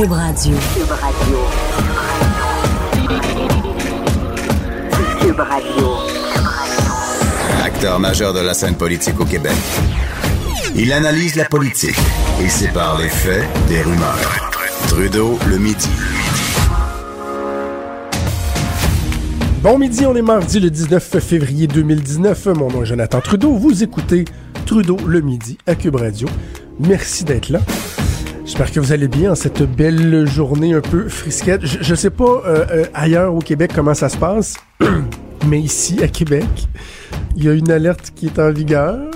Cube Radio. Cube Radio. Cube Radio. Acteur majeur de la scène politique au Québec. Il analyse la politique et sépare les faits des rumeurs. Trudeau le midi. Bon midi, on est mardi le 19 février 2019. Mon nom est Jonathan Trudeau. Vous écoutez Trudeau le midi à Cube Radio. Merci d'être là. J'espère que vous allez bien en cette belle journée un peu frisquette. Je, ne sais pas euh, euh, ailleurs au Québec comment ça se passe, mais ici à Québec, il y a une alerte qui est en vigueur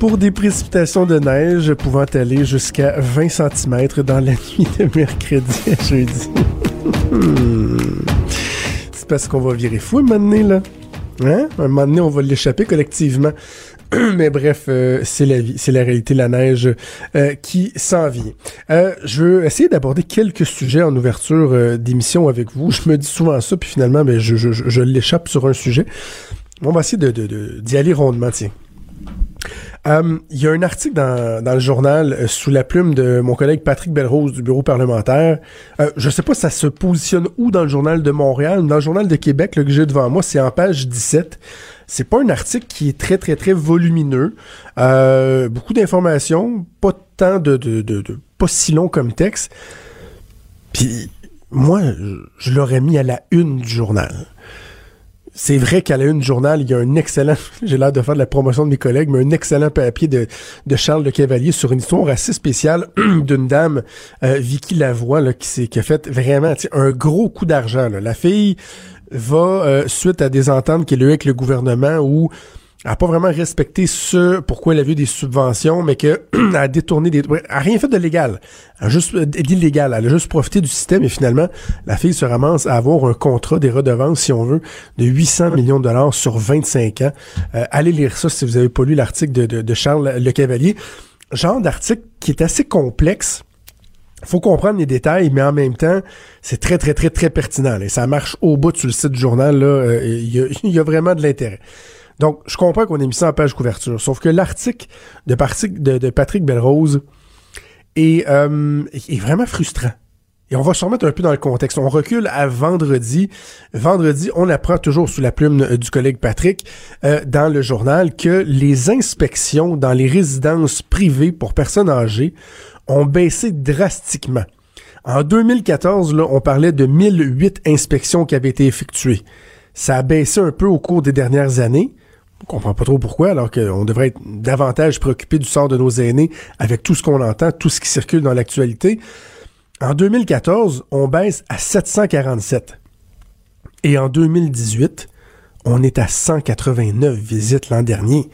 pour des précipitations de neige pouvant aller jusqu'à 20 cm dans la nuit de mercredi à jeudi. C'est parce qu'on va virer fou un moment donné, là. Hein? Un moment donné, on va l'échapper collectivement. Mais bref, euh, c'est la vie, c'est la réalité, la neige euh, qui s'en vient. Euh, je veux essayer d'aborder quelques sujets en ouverture d'émission avec vous. Je me dis souvent ça, puis finalement, ben, je, l'échappe sur un sujet. On va essayer d'y aller rondement, tiens. Il y a un article dans, le journal sous la plume de mon collègue Patrick Belrose du bureau parlementaire. Je sais pas ça se positionne où dans le journal de Montréal, dans le journal de Québec le que j'ai devant moi, c'est en page 17. C'est pas un article qui est très, très, très volumineux. Euh, beaucoup d'informations, pas tant de, pas si long comme texte. Puis moi, je l'aurais mis à la une du journal. C'est vrai qu'à la une du journal, il y a un excellent, j'ai l'air de faire de la promotion de mes collègues, mais un excellent papier de, Charles Le Cavalier sur une histoire assez spéciale d'une dame, euh, Vicky Lavoie, qui, qui a fait vraiment un gros coup d'argent. La fille, va, euh, suite à des ententes qu'il a eues avec le gouvernement où elle n'a pas vraiment respecté ce pourquoi elle a vu des subventions, mais qu'elle a détourné des... Elle n'a rien fait de légal. Elle a juste euh, d'illégal. Elle a juste profité du système et finalement, la fille se ramasse à avoir un contrat des redevances, si on veut, de 800 millions de dollars sur 25 ans. Euh, allez lire ça si vous avez pas lu l'article de, de, de Charles Le Cavalier. Genre d'article qui est assez complexe faut comprendre les détails, mais en même temps, c'est très, très, très, très pertinent. Et ça marche au bout sur le site du journal. Euh, il y, a, vraiment de l'intérêt. Donc, je comprends qu'on ait mis ça en page couverture. Sauf que l'article de, Patrick Belrose est, euh, est vraiment frustrant. Et on va se remettre un peu dans le contexte. On recule à vendredi. Vendredi, on apprend toujours sous la plume euh, du collègue Patrick dans le journal que les inspections dans les résidences privées pour personnes âgées ont baissé drastiquement. En 2014, là, on parlait de 1008 inspections qui avaient été effectuées. Ça a baissé un peu au cours des dernières années. On comprend pas trop pourquoi, alors qu'on devrait être davantage préoccupé du sort de nos aînés avec tout ce qu'on entend, tout ce qui circule dans l'actualité. En 2014, on baisse à 747. Et en 2018, on est à 189 visites l'an dernier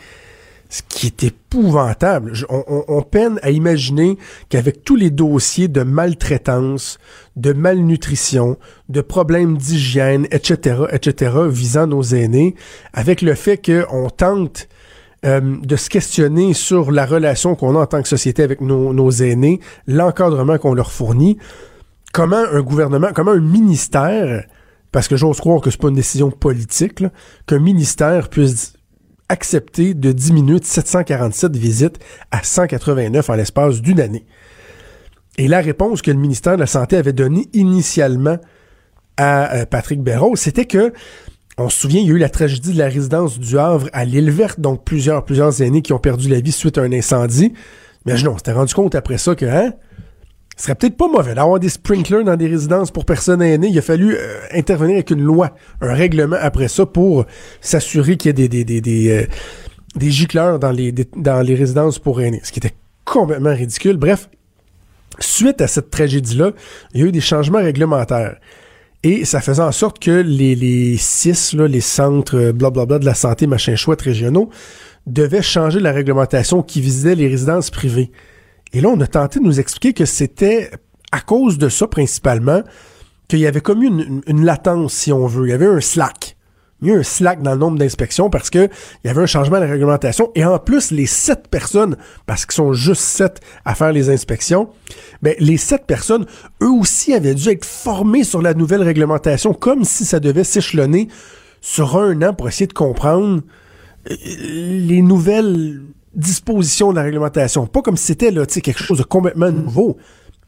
ce qui est épouvantable. on, peine à imaginer qu'avec tous les dossiers de maltraitance, de malnutrition, de problèmes d'hygiène, etc., etc., visant nos aînés, avec le fait qu'on tente euh, de se questionner sur la relation qu'on a en tant que société avec nos, nos aînés, l'encadrement qu'on leur fournit, comment un gouvernement, comment un ministère, parce que j'ose croire que c'est pas une décision politique, qu'un ministère puisse accepté de diminuer de 747 visites à 189 en l'espace d'une année. Et la réponse que le ministère de la Santé avait donnée initialement à euh, Patrick Béraud, c'était que, on se souvient, il y a eu la tragédie de la résidence du Havre à l'île verte, donc plusieurs, plusieurs aînés qui ont perdu la vie suite à un incendie. Mais non, on s'était rendu compte après ça que, hein, ce serait peut-être pas mauvais d'avoir des sprinklers dans des résidences pour personnes aînées. Il a fallu euh, intervenir avec une loi, un règlement après ça pour s'assurer qu'il y ait des, des, des, euh, gicleurs dans les, résidences pour aînés, ce qui était complètement ridicule. Bref, suite à cette tragédie-là, il y a eu des changements réglementaires. Et ça faisait en sorte que les, les là, les centres blablabla euh, bla, bla, de la santé, machin chouette régionaux, devaient changer la réglementation qui visait les résidences privées. Et là, on a tenté de nous expliquer que c'était à cause de ça principalement qu'il y avait comme une, une, latence, si on veut. Il y avait un slack. Il y a eu un slack dans le nombre d'inspections parce que il y avait un changement de réglementation. Et en plus, les sept personnes, parce qu'ils sont juste sept à faire les inspections, ben, les sept personnes, eux aussi avaient dû être formés sur la nouvelle réglementation, comme si ça devait s'échelonner sur un an pour essayer de comprendre euh, les nouvelles disposition de la réglementation. Pas comme si c'était là, quelque chose de complètement nouveau.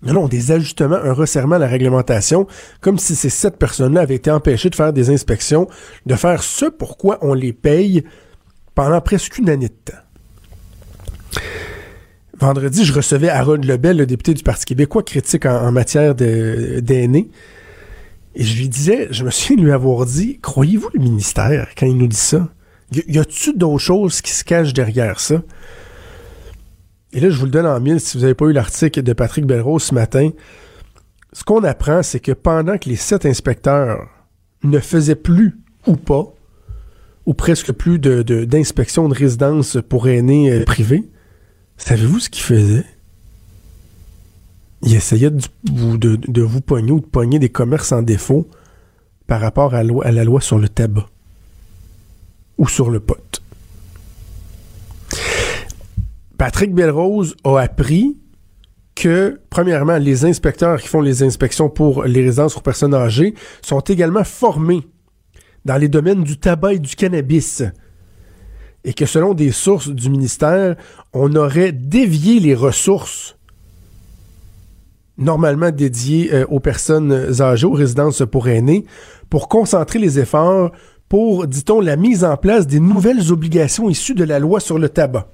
Non, non, des ajustements, un resserrement à la réglementation, comme si ces sept personnes-là avaient été empêchées de faire des inspections, de faire ce pourquoi on les paye pendant presque une année de temps. Vendredi, je recevais Aaron Lebel, le député du Parti québécois, critique en, matière d'aînés. Et je lui disais, je me souviens de lui avoir dit, croyez-vous le ministère quand il nous dit ça? Y, a-tu d'autres choses qui se cachent derrière ça? Et là, je vous le donne en mille si vous n'avez pas eu l'article de Patrick Belrose ce matin. Ce qu'on apprend, c'est que pendant que les sept inspecteurs ne faisaient plus ou pas, ou presque plus d'inspection de, de, résidence pour aînés euh, privés, savez-vous ce qu'ils faisaient? Ils essayaient de, de, vous pogner ou de pogner des commerces en défaut par rapport à la loi sur le tabac ou sur le pot. Patrick Belrose a appris que, premièrement, les inspecteurs qui font les inspections pour les résidences pour personnes âgées sont également formés dans les domaines du tabac et du cannabis. Et que selon des sources du ministère, on aurait dévié les ressources normalement dédiées euh, aux personnes âgées, aux résidences pour aînés, pour concentrer les efforts pour, dit-on, la mise en place des nouvelles obligations issues de la loi sur le tabac.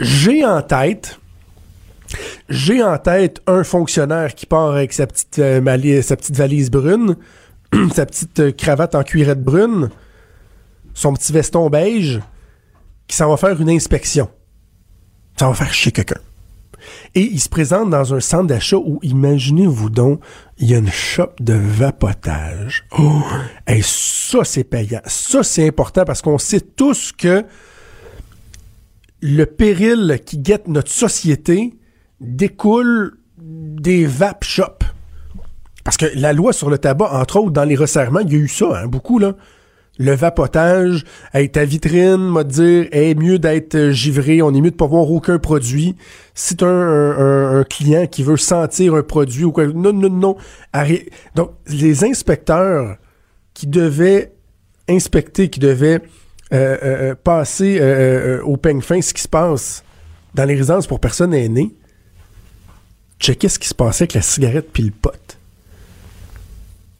J'ai en tête, j'ai en tête un fonctionnaire qui part avec sa petite, euh, valise brune, sa petite euh, cravate en cuirette brune, son petit veston beige, qui s'en va faire une inspection. Ça va faire chier quelqu'un. Et il se présente dans un centre d'achat où, imaginez-vous donc, il y a une shop de vapotage. Oh! Et ça, c'est payant. Ça, c'est important parce qu'on sait tous que le péril qui guette notre société découle des vape shops. Parce que la loi sur le tabac, entre autres, dans les resserrements, il y a eu ça, hein, beaucoup, là le vapotage, hey, ta vitrine, m'a dire, est mieux d'être euh, givré, on est mieux de pas voir aucun produit. Si tu un, un, client qui veut sentir un produit ou quoi, non, non, non. Donc, les inspecteurs qui devaient inspecter, qui devaient euh, euh, passer au peigne fin ce qui se passe dans les résidences pour personnes aînées, checker ce qui se passait avec la cigarette puis le pot.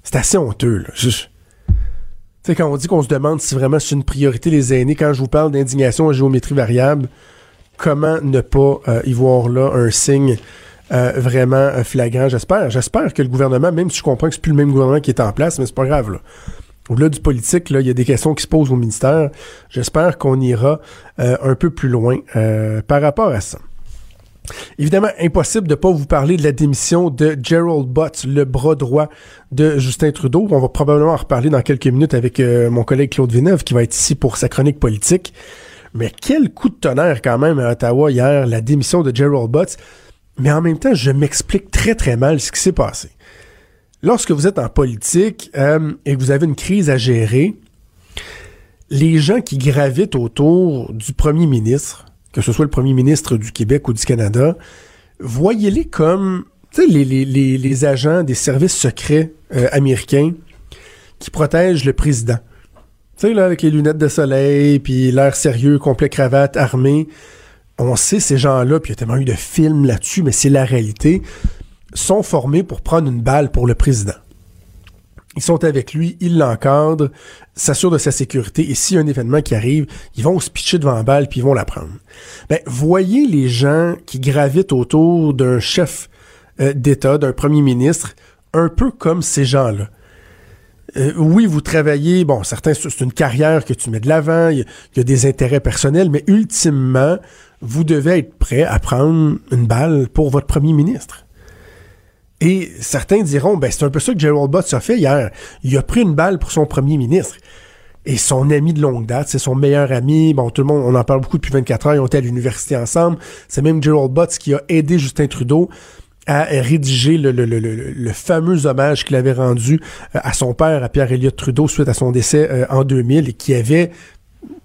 C'est assez honteux, là. Tu sais, quand on dit qu'on se demande si vraiment c'est une priorité les aînés, quand je vous parle d'indignation à géométrie variable, comment ne pas euh, y voir là un signe euh, vraiment euh, flagrant, j'espère. J'espère que le gouvernement, même si je comprends que c'est plus le même gouvernement qui est en place, mais c'est pas grave, là. Au-delà du politique, il y a des questions qui se posent au ministère. J'espère qu'on ira un peu plus loin par rapport à ça. Évidemment, impossible de ne pas vous parler de la démission de Gerald Butts, le bras droit de Justin Trudeau. On va probablement en reparler dans quelques minutes avec euh, mon collègue Claude Villeneuve qui va être ici pour sa chronique politique. Mais quel coup de tonnerre quand même à Ottawa hier, la démission de Gerald Butts. Mais en même temps, je m'explique très très mal ce qui s'est passé. Lorsque vous êtes en politique euh, et que vous avez une crise à gérer, les gens qui gravitent autour du premier ministre, que ce soit le premier ministre du Québec ou du Canada, voyez-les comme les, agents des services secrets euh, américains qui protègent le président. Tu sais, là, avec les lunettes de soleil, puis l'air sérieux, complet cravate, armé. On sait ces gens-là, puis il y a tellement eu de films là-dessus, mais c'est la réalité, sont formés pour prendre une balle pour le président. Ils sont avec lui, ils l'encadrent, s'assurent de sa sécurité, et s'il y a un événement qui arrive, ils vont se pitcher devant la balle, puis ils vont la prendre. Ben, voyez les gens qui gravitent autour d'un chef euh, d'État, d'un premier ministre, un peu comme ces gens-là. Euh, oui, vous travaillez, bon, certains, c'est une carrière que tu mets de l'avant, il y, a des intérêts personnels, mais ultimement, vous devez être prêt à prendre une balle pour votre premier ministre. Et certains diront, ben c'est un peu ça que Gerald Butts a fait hier. Il a pris une balle pour son premier ministre. Et son ami de longue date, c'est son meilleur ami. Bon, tout le monde, on en parle beaucoup depuis 24 heures, ils ont été à l'université ensemble. C'est même Gerald Butts qui a aidé Justin Trudeau à rédiger le, le, le, le fameux hommage qu'il avait rendu euh, à son père, à pierre Elliott Trudeau, suite à son décès euh, en 2000, et qui avait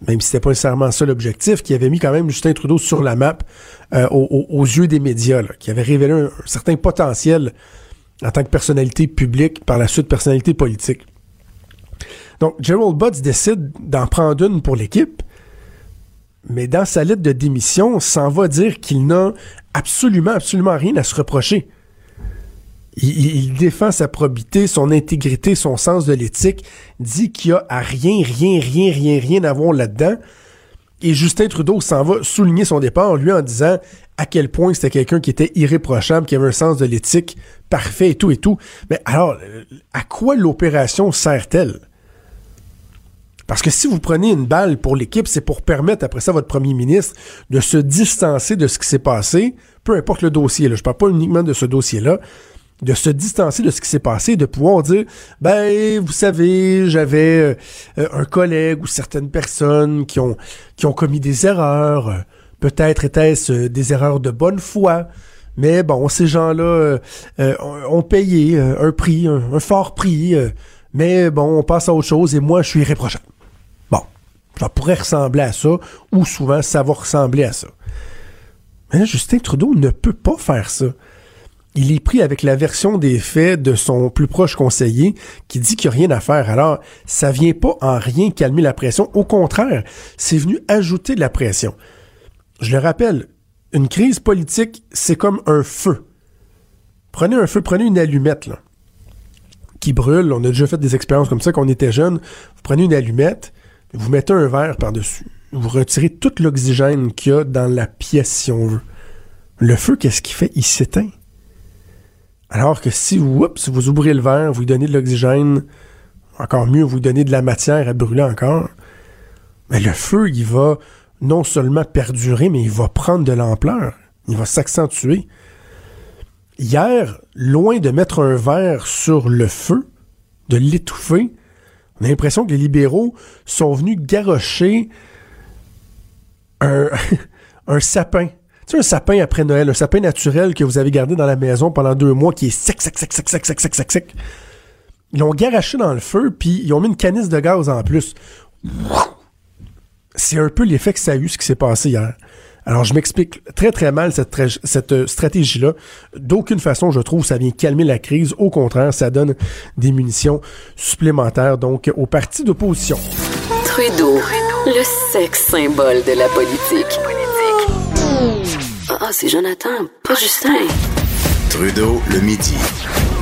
même si c'était pas nécessairement ça l'objectif, qui avait mis quand même Justin Trudeau sur la map euh, aux, yeux des médias, qui avait révélé un, certain potentiel en tant que personnalité publique, par la suite personnalité politique. Donc, Gerald Butts décide d'en prendre une pour l'équipe, mais dans sa lettre de démission, s'en va dire qu'il n'a absolument, absolument rien à se reprocher. Il, défend sa probité, son intégrité, son sens de l'éthique, dit qu'il y a à rien, rien, rien, rien, rien à voir là-dedans. Et Justin Trudeau s'en va souligner son départ, lui, en disant à quel point c'était quelqu'un qui était irréprochable, qui avait un sens de l'éthique parfait et tout et tout. Mais alors, à quoi l'opération sert-elle? Parce que si vous prenez une balle pour l'équipe, c'est pour permettre après ça votre premier ministre de se distancer de ce qui s'est passé, peu importe le dossier. Je parle pas uniquement de ce dossier-là, de se distancer de ce qui s'est passé, de pouvoir dire, ben, vous savez, j'avais euh, un collègue ou certaines personnes qui ont, commis des erreurs. Peut-être était-ce euh, des erreurs de bonne foi. Mais bon, ces gens-là euh, ont payé un prix, un, fort prix. mais bon, on passe à autre chose et moi, je suis irréprochable. Bon, ça pourrait ressembler à ça, ou souvent, ça va ressembler à ça. Mais Justin Trudeau ne peut pas faire ça il est pris avec la version des faits de son plus proche conseiller qui dit qu'il n'y a rien à faire. Alors, ça vient pas en rien calmer la pression. Au contraire, c'est venu ajouter de la pression. Je le rappelle, une crise politique, c'est comme un feu. Prenez un feu, prenez une allumette, là, qui brûle. On a déjà fait des expériences comme ça quand on était jeune. Vous prenez une allumette, vous mettez un verre par-dessus. Vous retirez tout l'oxygène qu'il y a dans la pièce, si on veut. Le feu, qu'est-ce qu'il fait? Il s'éteint. Alors que si vous, ouvrez le verre, vous lui donnez de l'oxygène, encore mieux, vous lui donnez de la matière à brûler encore, mais le feu, il va non seulement perdurer, mais il va prendre de l'ampleur. Il va s'accentuer. Hier, loin de mettre un verre sur le feu, de l'étouffer, on a l'impression que les libéraux sont venus garrocher un, sapin sais, un sapin après Noël, un sapin naturel que vous avez gardé dans la maison pendant deux mois qui est sec, sec, sec, sec, sec, sec, sec, sec, sec. Ils l'ont garaché dans le feu, puis ils ont mis une canisse de gaz en plus. C'est un peu l'effet que ça a eu, ce qui s'est passé hier. Alors, je m'explique très, très mal cette, cette euh, stratégie-là. D'aucune façon, je trouve, ça vient calmer la crise. Au contraire, ça donne des munitions supplémentaires, donc, au parti d'opposition. Trudeau, le sexe symbole de la politique. Ah, c'est Jonathan, pas Justin. Trudeau, le midi.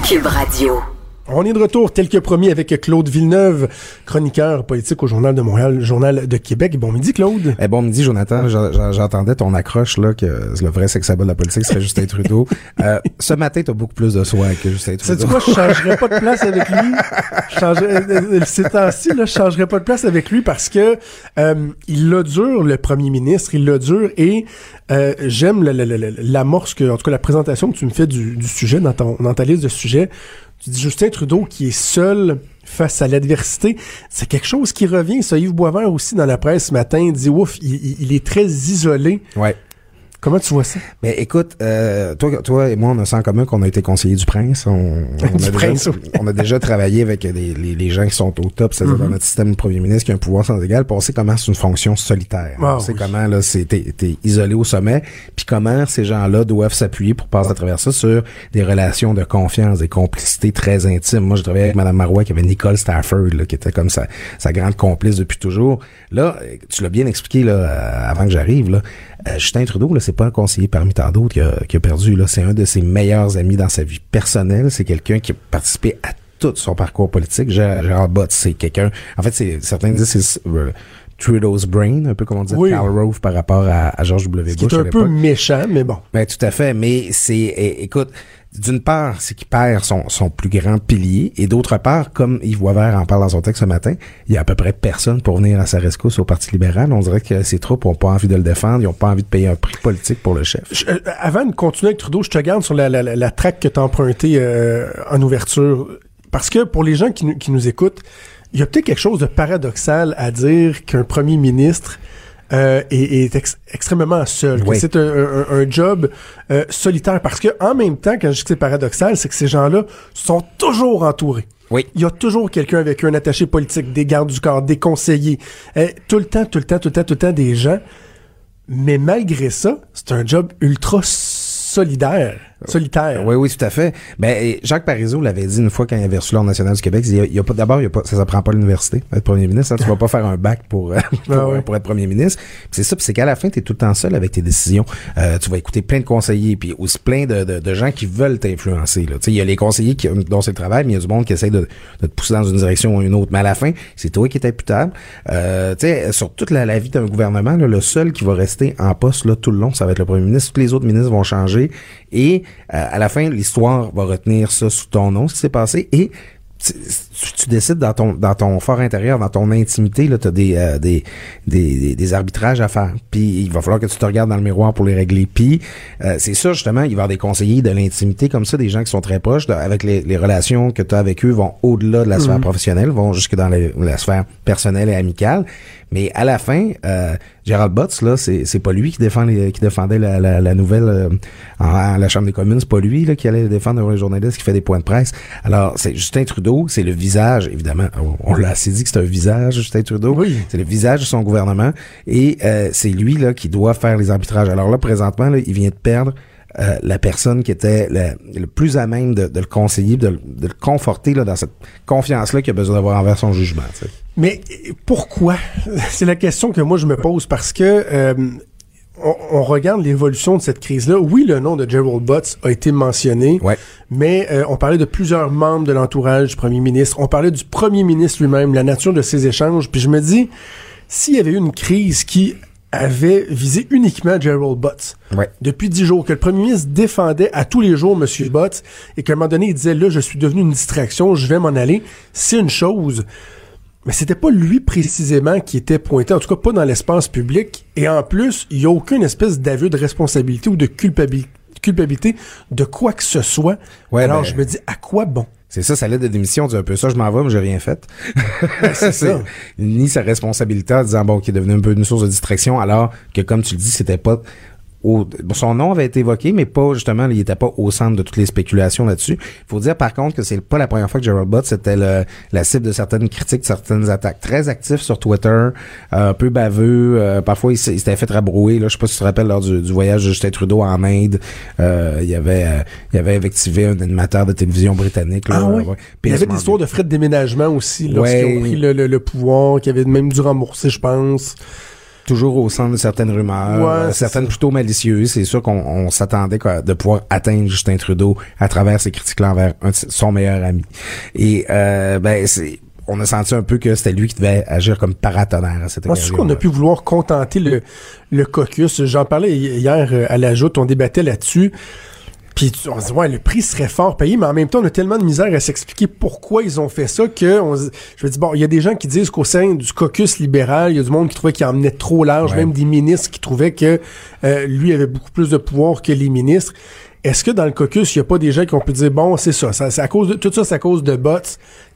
Cube Radio. On est de retour, tel que promis, avec Claude Villeneuve, chroniqueur politique au Journal de Montréal, Journal de Québec. Bon midi, Claude. Eh bon midi, Jonathan. J'entendais ton accroche, là, que le vrai sexe symbole de la politique serait Justin Trudeau. Euh, ce matin, t'as beaucoup plus de soin que Justin Trudeau. C'est quoi, je changerais pas de place avec lui. Je changerais, euh, euh, ces temps-ci, là, je changerais pas de place avec lui parce que euh, il l'a dur, le premier ministre, il l'a dur et euh, j'aime l'amorce que, en tout cas, la présentation que tu me fais du, du sujet dans, ton, dans ta liste de sujets tu dis Justin Trudeau qui est seul face à l'adversité. C'est quelque chose qui revient. Ça, Yves Boisvert aussi dans la presse ce matin dit ouf, il, il est très isolé. Ouais. Comment tu vois ça? Mais écoute, euh, toi, toi et moi, on a ça en commun qu'on a été conseiller du prince. On, on, Du a, prince, déjà, oui. on a déjà travaillé avec les, les, les gens qui sont au top, c'est-à-dire Mhm. dans notre système de premier ministre qui a un pouvoir sans égal. Puis on sait comment c'est une fonction solitaire. Ah, on sait oui. comment là, c'est t'es, isolé au sommet. Puis comment ces gens-là doivent s'appuyer pour passer à travers ça sur des relations de confiance, des complicités très intimes. Moi, je travaillais avec Mme Marois qui avait Nicole Stafford, là, qui était comme sa, sa grande complice depuis toujours. Là, tu l'as bien expliqué là, euh, avant que j'arrive. Là, Euh, Justin Trudeau, là, c'est pas un conseiller parmi tant d'autres qui a, qui a perdu. Là, c'est un de ses meilleurs amis dans sa vie personnelle. C'est quelqu'un qui a participé à tout son parcours politique. Gérard Bott, c'est quelqu'un. En fait, c'est certains disent que c'est euh, Trudeau's brain, un peu comme on dit Oui. Karl Rove par rapport à, à George W. Bush est à un peu méchant, mais bon. Ben, tout à fait, mais c'est, écoute, d'une part, c'est qu'il perd son, son plus grand pilier, et d'autre part, comme Yves Boisvert en parle dans son texte ce matin, il y a à peu près personne pour venir à sa rescousse au Parti libéral. On dirait que ses troupes ont pas envie de le défendre, ils ont pas envie de payer un prix politique pour le chef. Euh, avant de continuer avec Trudeau, je te garde sur la, la, traque que tu as empruntée euh, en ouverture. Parce que pour les gens qui, nous- qui nous écoutent, il y a peut-être quelque chose de paradoxal à dire qu'un premier ministre euh, est, est ex- extrêmement seul. Oui. C'est un, un- un job euh, solitaire. Parce que en même temps, quand je dis que c'est paradoxal, c'est que ces gens-là sont toujours entourés. Oui. Il y a toujours quelqu'un avec eux, un attaché politique, des gardes du corps, des conseillers. Euh, tout le temps, tout le temps, tout le temps, tout le temps des gens. Mais malgré ça, c'est un job ultra solidaire. Solitaire. Oui, oui, tout à fait. Ben, Jacques Parizeau l'avait dit une fois quand il avait reçu l'Ordre national du Québec, il y a, il y a pas, d'abord, il y a pas, ça s'apprend pas à l'université, être premier ministre, hein, tu vas pas faire un bac pour, euh, pour, Ah ouais. pour être premier ministre. Puis c'est ça, puis c'est qu'à la fin, tu es tout le temps seul avec tes décisions. Euh, tu vas écouter plein de conseillers, puis aussi plein de, de, de gens qui veulent t'influencer. là. Tu sais, il y a les conseillers qui, dont c'est le travail, mais il y a du monde qui essaie de, de te pousser dans une direction ou une autre. Mais à la fin, c'est toi qui es imputable. Euh, tu sais, sur toute la, la vie d'un gouvernement, là, le seul qui va rester en poste là, tout le long, ça va être le premier ministre. Tous les autres ministres vont changer. Et à la fin, l'histoire va retenir ça sous ton nom, ce qui s'est passé. Et tu, tu- décides dans ton dans ton fort intérieur, dans ton intimité, là, t'as des, euh, des, des, des, arbitrages à faire. Puis il va falloir que tu te regardes dans le miroir pour les régler. Puis euh, c'est ça, justement, il va y avoir des conseillers de l'intimité comme ça, des gens qui sont très proches, de- avec les, les relations que tu as avec eux vont au-delà de la sphère professionnelle, vont jusque dans la sphère personnelle et amicale. Mais à la fin, euh, Gérald Butts, là, c'est, c'est pas lui qui défend les, qui défendait la, la, la nouvelle euh, en, la Chambre des communes, c'est pas lui là, qui allait défendre un journaliste qui fait des points de presse. Alors, c'est Justin Trudeau, c'est le visage, évidemment, on, on l'a assez dit que c'est un visage, Justin Trudeau. Oui. C'est le visage de son gouvernement. Et euh, c'est lui là qui doit faire les arbitrages. Alors là, présentement, là, il vient de perdre euh, la personne qui était le, le plus à même de, de le conseiller, de, le- de le conforter là, dans cette confiance-là qu'il a besoin d'avoir envers son jugement. Mais pourquoi? C'est la question que moi je me pose parce que euh, on, on regarde l'évolution de cette crise-là. Oui, le nom de Gerald Butts a été mentionné, Ouais. mais euh, on parlait de plusieurs membres de l'entourage du premier ministre. On parlait du premier ministre lui-même, la nature de ces échanges. Puis je me dis, s'il y avait eu une crise qui avait visé uniquement Gerald Butts, Ouais. depuis dix jours, que le premier ministre défendait à tous les jours M. Butts, et qu'à un moment donné, il disait, là, je suis devenu une distraction, je vais m'en aller, c'est une chose. Mais c'était pas lui précisément qui était pointé, en tout cas pas dans l'espace public. Et en plus, il y a aucune espèce d'aveu de responsabilité ou de culpabilité culpabilité de quoi que ce soit. Ouais, Alors ben- je me dis, à quoi bon? C'est ça, sa lettre de démission dit un peu ça, je m'en vais, mais j'ai rien fait. c'est ça. Ni sa responsabilité en disant, bon, qui est devenu un peu une source de distraction, alors que, comme tu le dis, c'était pas au- son nom avait été évoqué, mais pas, justement, il était pas au centre de toutes les spéculations là-dessus. Il faut dire, par contre, que c'est pas la première fois que Gerald Butts était le- la cible de certaines critiques, de certaines attaques. Très actif sur Twitter, euh, un peu baveux, euh, parfois il, s'était fait rabrouer, là, je sais pas si tu te rappelles, lors du, du voyage de Justin Trudeau en Inde, euh, il y avait, euh, il avait invectivé un animateur de télévision britannique, là. Ah oui. ouais. Il y avait histoires de frais de déménagement aussi, lorsqu'ils Ouais. ont pris le, le- le pouvoir, qui avait même dû rembourser, je pense. Toujours au centre de certaines rumeurs, Ouais, euh, certaines plutôt malicieuses. C'est sûr qu'on on s'attendait de pouvoir atteindre Justin Trudeau à travers ces critiques-là envers un son meilleur ami. Et euh, ben c'est on a senti un peu que c'était lui qui devait agir comme paratonnerre à cette Moi, occasion. qu'on a pu vouloir contenter le, le caucus. J'en parlais hi- hier euh, à la joute, on débattait là-dessus. Puis on se dit, ouais, le prix serait fort payé, mais en même temps, on a tellement de misère à s'expliquer pourquoi ils ont fait ça que on je me dis, bon, il y a des gens qui disent qu'au sein du caucus libéral, il y a du monde qui trouvait qu'il emmenait trop large, Ouais. même des ministres qui trouvaient que euh, lui avait beaucoup plus de pouvoir que les ministres. Est-ce que dans le caucus, il n'y a pas des gens qui ont pu dire, bon, c'est ça, ça c'est à cause de, tout ça, c'est à cause de bots,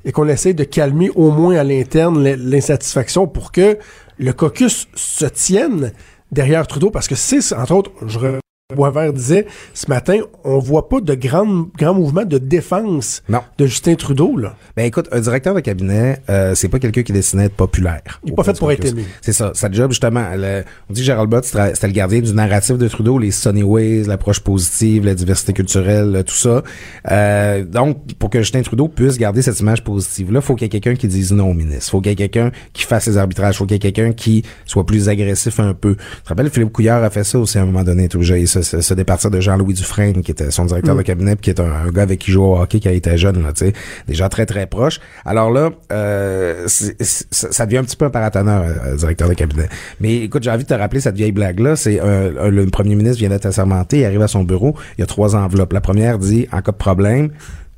et qu'on essaie de calmer au moins à l'interne l'insatisfaction pour que le caucus se tienne derrière Trudeau, parce que c'est, entre autres, je Boisvert disait ce matin, on voit pas de grands grands mouvements de défense Non. de Justin Trudeau là. Ben écoute, un directeur de cabinet, euh, c'est pas quelqu'un qui est destiné à être populaire. Il est au pas fait pour être aimé. C'est ça. Sa job, justement, le- on dit que Gérald Bott, c'était le gardien du narratif de Trudeau, les Sunny Ways, l'approche positive, la diversité culturelle, tout ça. Euh, donc, pour que Justin Trudeau puisse garder cette image positive-là, faut qu'il y ait quelqu'un qui dise non au ministre. Faut qu'il y ait quelqu'un qui fasse ses arbitrages. Faut qu'il y ait quelqu'un qui soit plus agressif un peu. Tu te rappelles, Philippe Couillard a fait ça aussi à un moment donné, tout se, se, se départir de Jean-Louis Dufresne, qui était son directeur de cabinet, puis qui est un, un gars avec qui joue au hockey il était jeune, là, tu sais. Des gens très, très proches. Alors là, euh, ça ça devient un petit peu un paratonnerre, euh, directeur de cabinet. Mais écoute, j'ai envie de te rappeler cette vieille blague-là. C'est le premier ministre vient d'être assermenté, il arrive à son bureau, il y a trois enveloppes. La première dit, en cas de problème,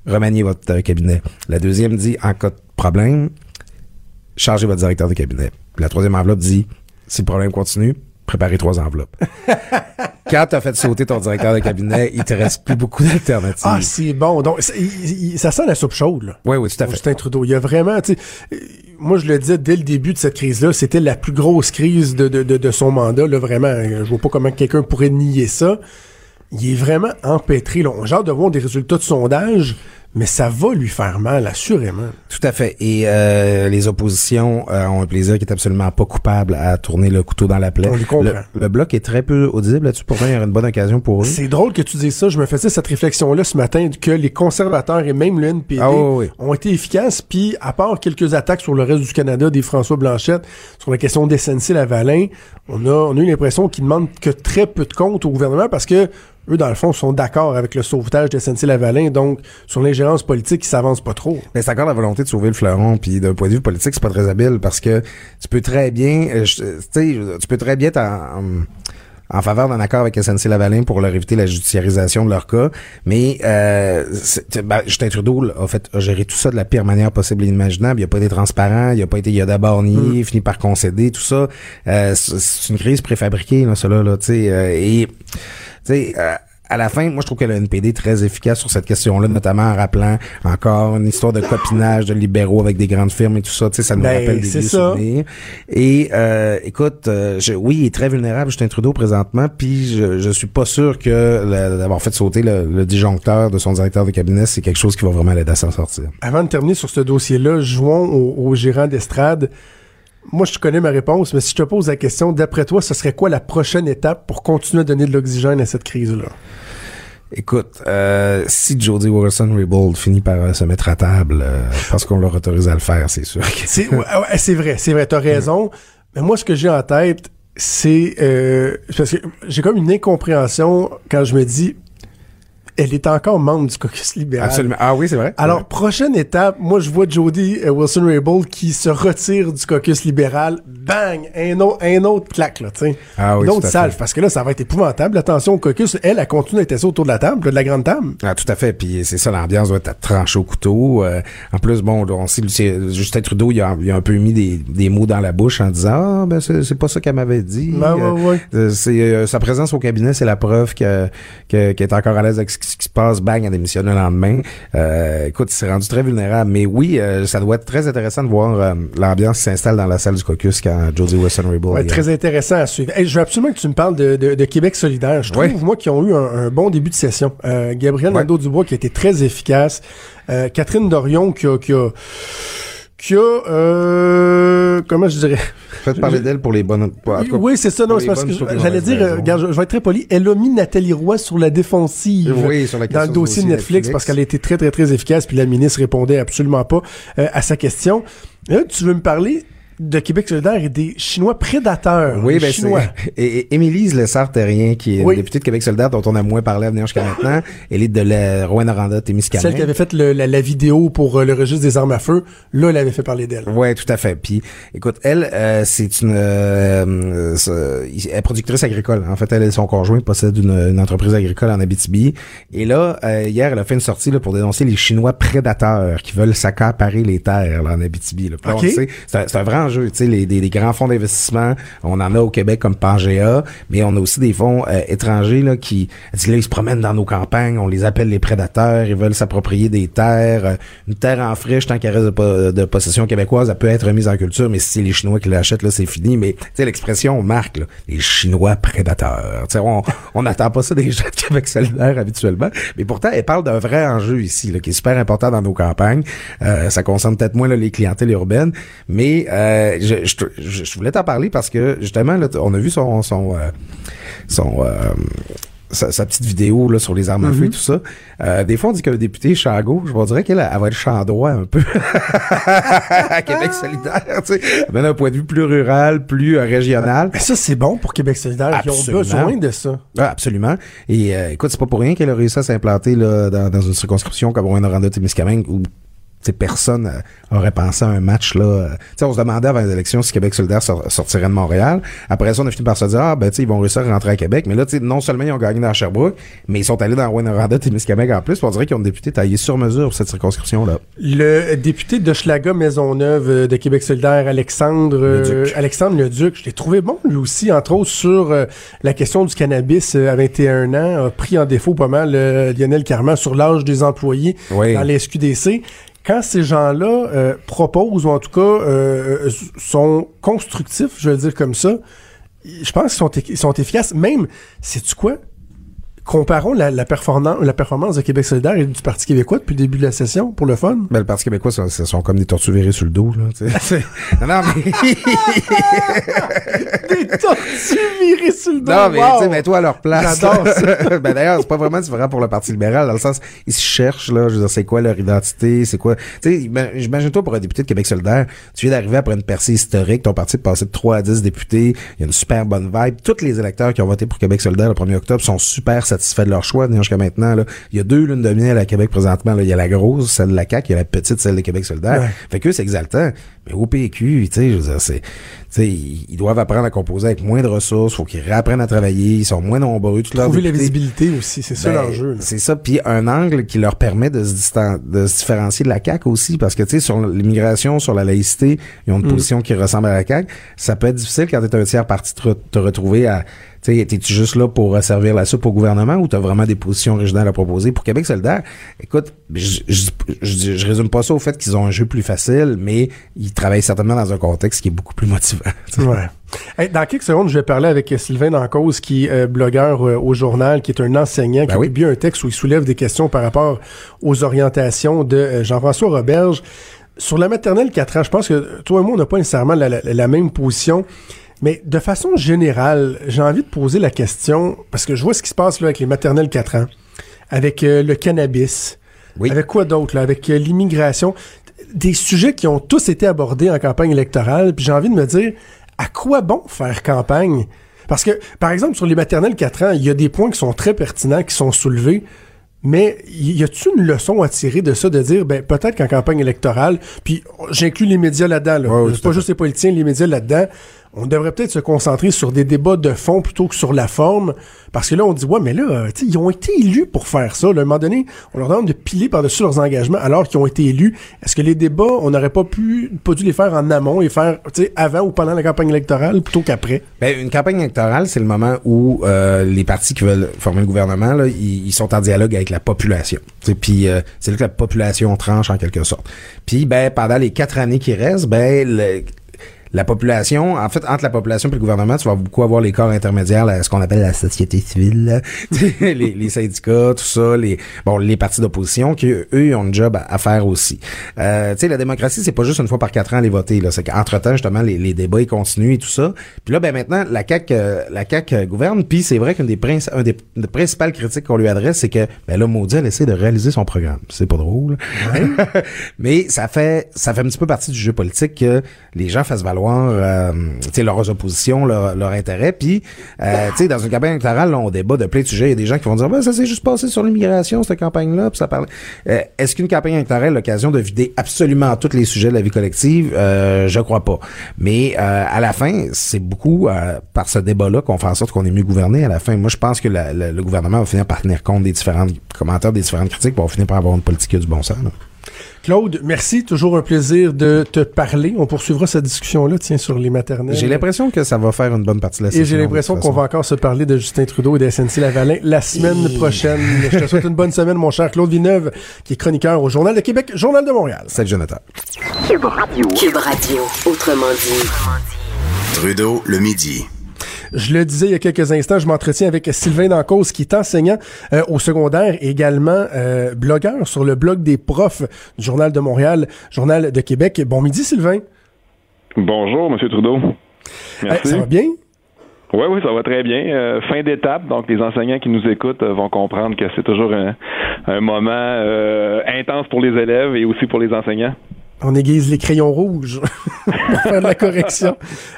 remaniez votre euh, cabinet. La deuxième dit, en cas de problème, chargez votre directeur de cabinet. Puis la troisième enveloppe dit, si le problème continue, préparez trois enveloppes. Quand t'as fait sauter ton directeur de cabinet, il te reste plus beaucoup d'alternatives. Ah, c'est bon. Donc ça, il- il- ça sent la soupe chaude là. oui, oui, tout à fait. Justin Trudeau. Il y a vraiment, tu sais, moi je le disais dès le début de cette crise-là, c'était la plus grosse crise de, de, de, de son mandat. Là, vraiment, je vois pas comment quelqu'un pourrait nier ça. Il est vraiment empêtré. Là. On hâte de voir des résultats de sondage, mais ça va lui faire mal, assurément. Tout à fait. Et euh, les oppositions euh, ont un plaisir qui est absolument pas coupable à tourner le couteau dans la plaie. On les comprend. Le, le bloc est très peu audible là-dessus. Pourtant, il y aurait une bonne occasion pour eux. C'est drôle que tu dises ça. Je me faisais cette réflexion-là ce matin que les conservateurs et même le NPD Ah oui, oui. ont été efficaces. Puis, à part quelques attaques sur le reste du Canada des François Blanchette sur la question d'SNC-Lavalin, on a, on a eu l'impression qu'ils demandent que très peu de comptes au gouvernement parce que eux, dans le fond, sont d'accord avec le sauvetage de SNC-Lavalin. Donc, sur l'ingérence politique, ils s'avancent pas trop. Mais c'est encore la volonté de sauver le fleuron. Puis d'un point de vue politique, c'est pas très habile parce que tu peux très bien, euh, tu peux très bien être en, faveur d'un accord avec SNC-Lavalin pour leur éviter la judiciarisation de leur cas. Mais euh, ben, Justin Trudeau là, a fait a géré tout ça de la pire manière possible et inimaginable. Il a pas été transparent, il a pas été, il a d'abord nié, fini par concéder, tout ça. Euh, c'est une crise préfabriquée, là, cela, là, tu sais. euh, et sais. euh, à la fin, moi, je trouve que le NPD est très efficace sur cette question-là, notamment en rappelant encore une histoire de copinage de libéraux avec des grandes firmes et tout ça. Tu sais, ça nous Ben, rappelle des vieux ça. souvenirs. Et euh, écoute, euh, je- oui, il est très vulnérable, Justin Trudeau, présentement, puis je, je suis pas sûr que d'avoir fait sauter le, le disjoncteur de son directeur de cabinet, c'est quelque chose qui va vraiment l'aider à s'en sortir. Avant de terminer sur ce dossier-là, jouons au, au gérant d'estrade. Moi, je connais ma réponse, mais si je te pose la question, d'après toi, ce serait quoi la prochaine étape pour continuer à donner de l'oxygène à cette crise-là? Écoute, euh, si Jody Wilson-Raybould finit par euh, se mettre à table, euh, parce qu'on leur autorise à le faire, c'est sûr. que- C'est ouais, ouais, c'est vrai, c'est vrai, t'as raison. Mais moi, ce que j'ai en tête, c'est euh, parce que j'ai comme une incompréhension quand je me dis, elle est encore membre du caucus libéral. Absolument. Ah oui, c'est vrai. Alors, prochaine étape, moi, je vois Jody euh, Wilson-Raybould qui se retire du caucus libéral. Bang! Un, autre un autre claque, là, tu sais. Ah oui, Une autre salve, parce que là, ça va être épouvantable. Attention au caucus. Elle, elle continue d'être assise autour de la table, là, de la grande table. Ah, tout à fait. Puis c'est ça, l'ambiance doit être tranchée au couteau. Euh, en plus, bon, on sait, Justin Trudeau, il a, il a un peu mis des, des mots dans la bouche en disant Ah, ben c'est pas ça qu'elle m'avait dit. Ben, ouais, Euh, ouais. euh, c'est euh, sa présence au cabinet, c'est la preuve que que- qu'elle est encore à l'aise avec ce qui se passe. Bang, elle démissionne le lendemain. Euh, écoute, il s'est rendu très vulnérable. Mais oui, euh, ça doit être très intéressant de voir euh, l'ambiance qui s'installe dans la salle du caucus quand Jody Wilson-Raybould. Ouais, très intéressant à suivre. Hey, je veux absolument que tu me parles de, de- de Québec solidaire. Je trouve, Ouais. moi, qu'ils ont eu un, un bon début de session. Euh, Gabriel Ouais. Nadeau-Dubois qui a été très efficace. Euh, Catherine Dorion qui a... Qui a qui a, euh, comment je dirais? Faites parler d'elle pour les bonnes. pour- Oui, c'est ça, non, c'est parce que j'allais dire, euh, regarde, je, je vais être très poli, elle a mis Nathalie Roy sur la défensive Oui, sur la dans le dossier de Netflix, parce qu'elle a été très, très, très efficace, puis la ministre répondait absolument pas euh, à sa question. Là, tu veux me parler de Québec solidaire et des Chinois prédateurs. Oui, ben Chinois. c'est. Et, Émilie Lessard-Terrien, qui est Oui. députée de Québec solidaire dont on a moins parlé à venir jusqu'à maintenant, elle est de la Rouen-Noranda, Témiscamingue. Celle qui avait fait le- la, la vidéo pour euh, le registre des armes à feu, là, elle avait fait parler d'elle. Ouais, tout à fait. Puis, écoute, elle, euh, c'est une, euh, euh, elle est productrice agricole. En fait, elle et son conjoint possèdent une, une entreprise agricole en Abitibi. Et là, euh, hier, elle a fait une sortie là, pour dénoncer les Chinois prédateurs qui veulent s'accaparer les terres là, en Abitibi. Là. Le un, c'est un vrai Tu sais, les, grands fonds d'investissement, on en a au Québec comme Pangea, mais on a aussi des fonds euh, étrangers là qui, là, ils se promènent dans nos campagnes, on les appelle les prédateurs, ils veulent s'approprier des terres. Euh, Une terre en friche, tant qu'elle reste de, po- de possession québécoise, elle peut être remise en culture, mais si c'est les Chinois qui l'achètent, c'est fini. Mais tu sais, l'expression marque là, les Chinois prédateurs. Tu on n'attend pas ça des gens de Québec solidaire habituellement, mais pourtant, elle parle d'un vrai enjeu ici, qui est super important dans nos campagnes. Euh, ça concerne peut-être moins les clientèles urbaines, mais je, je, je- je voulais t'en parler parce que justement, là, on a vu son son euh, son euh, sa, sa petite vidéo là, sur les armes à feu et tout ça. Euh, des fois, on dit qu'un député champ gauche, on dirait qu'elle elle va être champ droit un peu. à Québec solidaire, tu sais. Mais d'un point de vue plus rural, plus euh, régional. Mais ça, c'est bon pour Québec solidaire. Ils ont Absolument. besoin de ça. Ah, absolument. Et euh, écoute, c'est pas pour rien qu'elle a réussi à s'implanter là, dans, dans une circonscription comme Rouen-Noranda Témiscamingue où personne euh, aurait pensé à un match là. euh, on se demandait avant les élections si Québec solidaire sor- sortirait de Montréal. Après ça, on a fini par se dire ah ben tu sais ils vont réussir à rentrer à Québec. Mais là, non seulement ils ont gagné dans Sherbrooke, mais ils sont allés dans Rouen-Noranda Témiscamingue en plus. On dirait qu'ils ont des députés taillés sur mesure pour cette circonscription là. Le député de Schlaga Maisonneuve euh, de Québec solidaire, Alexandre euh, Leduc. Alexandre Leduc, je l'ai trouvé bon lui aussi, entre autres sur euh, la question du cannabis euh, à 21 ans, a pris en défaut pas mal Lionel Carman sur l'âge des employés Oui. dans les SQDC. Quand ces gens-là euh, proposent, ou en tout cas euh, sont constructifs, je vais le dire comme ça, je pense qu'ils sont, sont efficaces. Même, sais-tu quoi? Comparons la, la, performance, la performance de Québec solidaire et du Parti québécois depuis le début de la session, pour le fun. Ben, le Parti québécois, ce sont comme des tortues virées sur le dos, là. non, non, mais... des tortues virées sur le dos. Non, mais wow. tu sais, mets-toi à leur place. J'adore ça. ben d'ailleurs, c'est pas vraiment différent pour le Parti libéral, dans le sens, ils se cherchent, là, je veux dire, c'est quoi leur identité, c'est quoi... Tu sais, j'imagine-toi pour un député de Québec solidaire, tu viens d'arriver après une percée historique, ton parti est passé de 3 à 10 députés, il y a une super bonne vibe, tous les électeurs qui ont voté pour Québec solidaire le 1er octobre sont super satisfaits de leur choix jusqu'à maintenant. Là. Il y a deux lunes de miel à Québec présentement. Là. Il y a la grosse, celle de la CAQ, il y a la petite, celle de Québec solidaire. Ouais. Fait que c'est exaltant. Mais au PQ, tu sais, je veux dire, c'est, tu sais, ils doivent apprendre à composer avec moins de ressources, faut qu'ils réapprennent à travailler, ils sont moins nombreux. Tout Trouver la visibilité aussi, c'est ça Ben, l'enjeu. là. C'est ça, puis un angle qui leur permet de se, distan- de se différencier de la CAQ aussi, parce que tu sais, sur l'immigration, sur la laïcité, ils ont une Mm. position qui ressemble à la CAQ. Ça peut être difficile quand t'es un tiers parti de te, te retrouver à, tu sais, t'es-tu juste là pour euh, servir la soupe au gouvernement ou t'as vraiment des positions originales à proposer? Pour Québec solidaire, écoute, je, je, je, je résume pas ça au fait qu'ils ont un jeu plus facile, mais ils travaillent certainement dans un contexte qui est beaucoup plus motivant. Ouais. Hey, dans quelques secondes, je vais parler avec euh, Sylvain Dancause, qui est euh, blogueur euh, au journal, qui est un enseignant, qui Ben a oui. publié un texte où il soulève des questions par rapport aux orientations de euh, Jean-François Roberge. Sur la maternelle 4 ans, je pense que toi et moi, on n'a pas nécessairement la, la- la même position. Mais de façon générale, j'ai envie de poser la question, parce que je vois ce qui se passe là avec les maternelles 4 ans, avec euh, le cannabis, Oui. avec quoi d'autre, avec euh, l'immigration, des sujets qui ont tous été abordés en campagne électorale, puis j'ai envie de me dire, à quoi bon faire campagne? Parce que, par exemple, sur les maternelles 4 ans, il y a des points qui sont très pertinents, qui sont soulevés, mais y a-t-il une leçon à tirer de ça, de dire, ben, peut-être qu'en campagne électorale, puis j'inclus les médias là-dedans, là, Ouais, oui, à pas juste les politiciens, les médias là-dedans, on devrait peut-être se concentrer sur des débats de fond plutôt que sur la forme, parce que là, on dit, ouais, mais là, euh, ils ont été élus pour faire ça. là. À un moment donné, on leur demande de piler par-dessus leurs engagements alors qu'ils ont été élus. Est-ce que les débats, on n'aurait pas pu, pas dû les faire en amont et faire, avant ou pendant la campagne électorale plutôt qu'après? Ben, une campagne électorale, c'est le moment où euh, les partis qui veulent former le gouvernement, là, ils, sont en dialogue avec la population. Puis euh, c'est là que la population tranche en quelque sorte. Puis ben pendant les quatre années qui restent, ben le- la population, en fait, entre la population et le gouvernement, tu vas beaucoup avoir les corps intermédiaires, là, ce qu'on appelle la société civile, les, les syndicats, tout ça, les bon, les partis d'opposition qui eux, ils ont un job à, à faire aussi. Euh, tu sais, la démocratie, c'est pas juste une fois par quatre ans aller voter, là. C'est qu'entre temps, justement, les, les débats ils continuent et tout ça. Puis là, ben maintenant, la CAC, la CAC euh, gouverne. Puis c'est vrai qu'une des, princi- un des, des principales critiques qu'on lui adresse, c'est que ben là, maudit, elle essaie de réaliser son programme. C'est pas drôle. Mais ça fait ça fait un petit peu partie du jeu politique que les gens fassent valoir euh, tu sais, leurs oppositions, leur, leur intérêt. Puis, euh, tu sais, dans une campagne électorale, là, on débat de plein de sujets. Il y a des gens qui vont dire, ben, ça s'est juste passé sur l'immigration, cette campagne-là, puis ça parle. Euh, Est-ce qu'une campagne électorale a l'occasion de vider absolument tous les sujets de la vie collective? Euh, je crois pas. Mais euh, à la fin, c'est beaucoup euh, par ce débat-là qu'on fait en sorte qu'on est mieux gouverné à la fin. Moi, je pense que le gouvernement va finir par tenir compte des différents commentaires, des différentes critiques, puis on va finir par avoir une politique qui a du bon sens. là. Claude, merci. Toujours un plaisir de te parler. On poursuivra cette discussion-là, tiens, sur les maternelles. J'ai l'impression que ça va faire une bonne partie de la session. Et j'ai l'impression qu'on va encore se parler de Justin Trudeau et de SNC Lavalin la semaine prochaine. Je te souhaite une bonne semaine, mon cher Claude Villeneuve, qui est chroniqueur au Journal de Québec, Journal de Montréal. Salut Jonathan. Cube Radio. Cube Radio, autrement dit. Trudeau, le midi. Je le disais il y a quelques instants, je m'entretiens avec Sylvain Dancause, qui est enseignant euh, au secondaire et également euh, blogueur sur le blog des profs du Journal de Montréal, Journal de Québec. Bon midi, Sylvain. Bonjour, M. Trudeau. Merci. ça va bien? Oui, oui, ça va très bien. Euh, fin d'étape, donc les enseignants qui nous écoutent euh, vont comprendre que c'est toujours un, un moment euh, intense pour les élèves et aussi pour les enseignants. On aiguise les crayons rouges pour faire de la correction.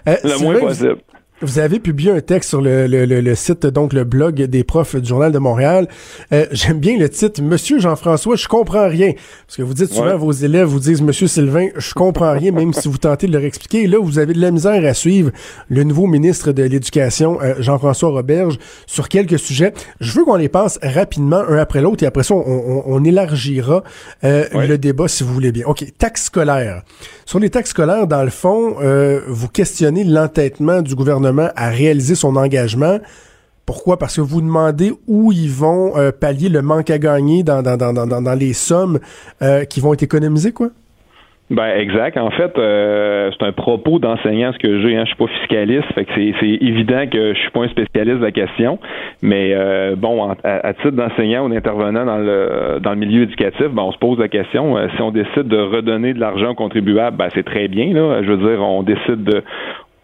Euh, Le Sylvain, moins possible. Vous avez publié un texte sur le, le, le, le site, donc le blog des profs du Journal de Montréal. Euh, J'aime bien le titre, Monsieur Jean-François, je comprends rien. Parce que vous dites souvent, Ouais. vos élèves vous disent, Monsieur Sylvain, je comprends rien, même si vous tentez de leur expliquer. Et là, vous avez de la misère à suivre le nouveau ministre de l'Éducation, euh, Jean-François Roberge, sur quelques sujets. Je veux qu'on les passe rapidement, un après l'autre, et après ça, on, on- on élargira euh, Ouais. le débat, si vous voulez bien. OK, taxes scolaires. Sur les taxes scolaires, dans le fond, euh, vous questionnez l'entêtement du gouvernement à réaliser son engagement. Pourquoi? Parce que vous demandez où ils vont euh, pallier le manque à gagner dans, dans, dans, dans, dans les sommes euh, qui vont être économisées, quoi? Ben exact. En fait, euh, c'est un propos d'enseignant ce que j'ai. Hein. Je suis pas fiscaliste, fait que c'est, évident que je suis pas un spécialiste de la question. Mais bon, à, titre d'enseignant ou d'intervenant dans le dans le milieu éducatif, ben, on se pose la question si on décide de redonner de l'argent aux contribuables, ben c'est très bien. Je veux dire, on décide de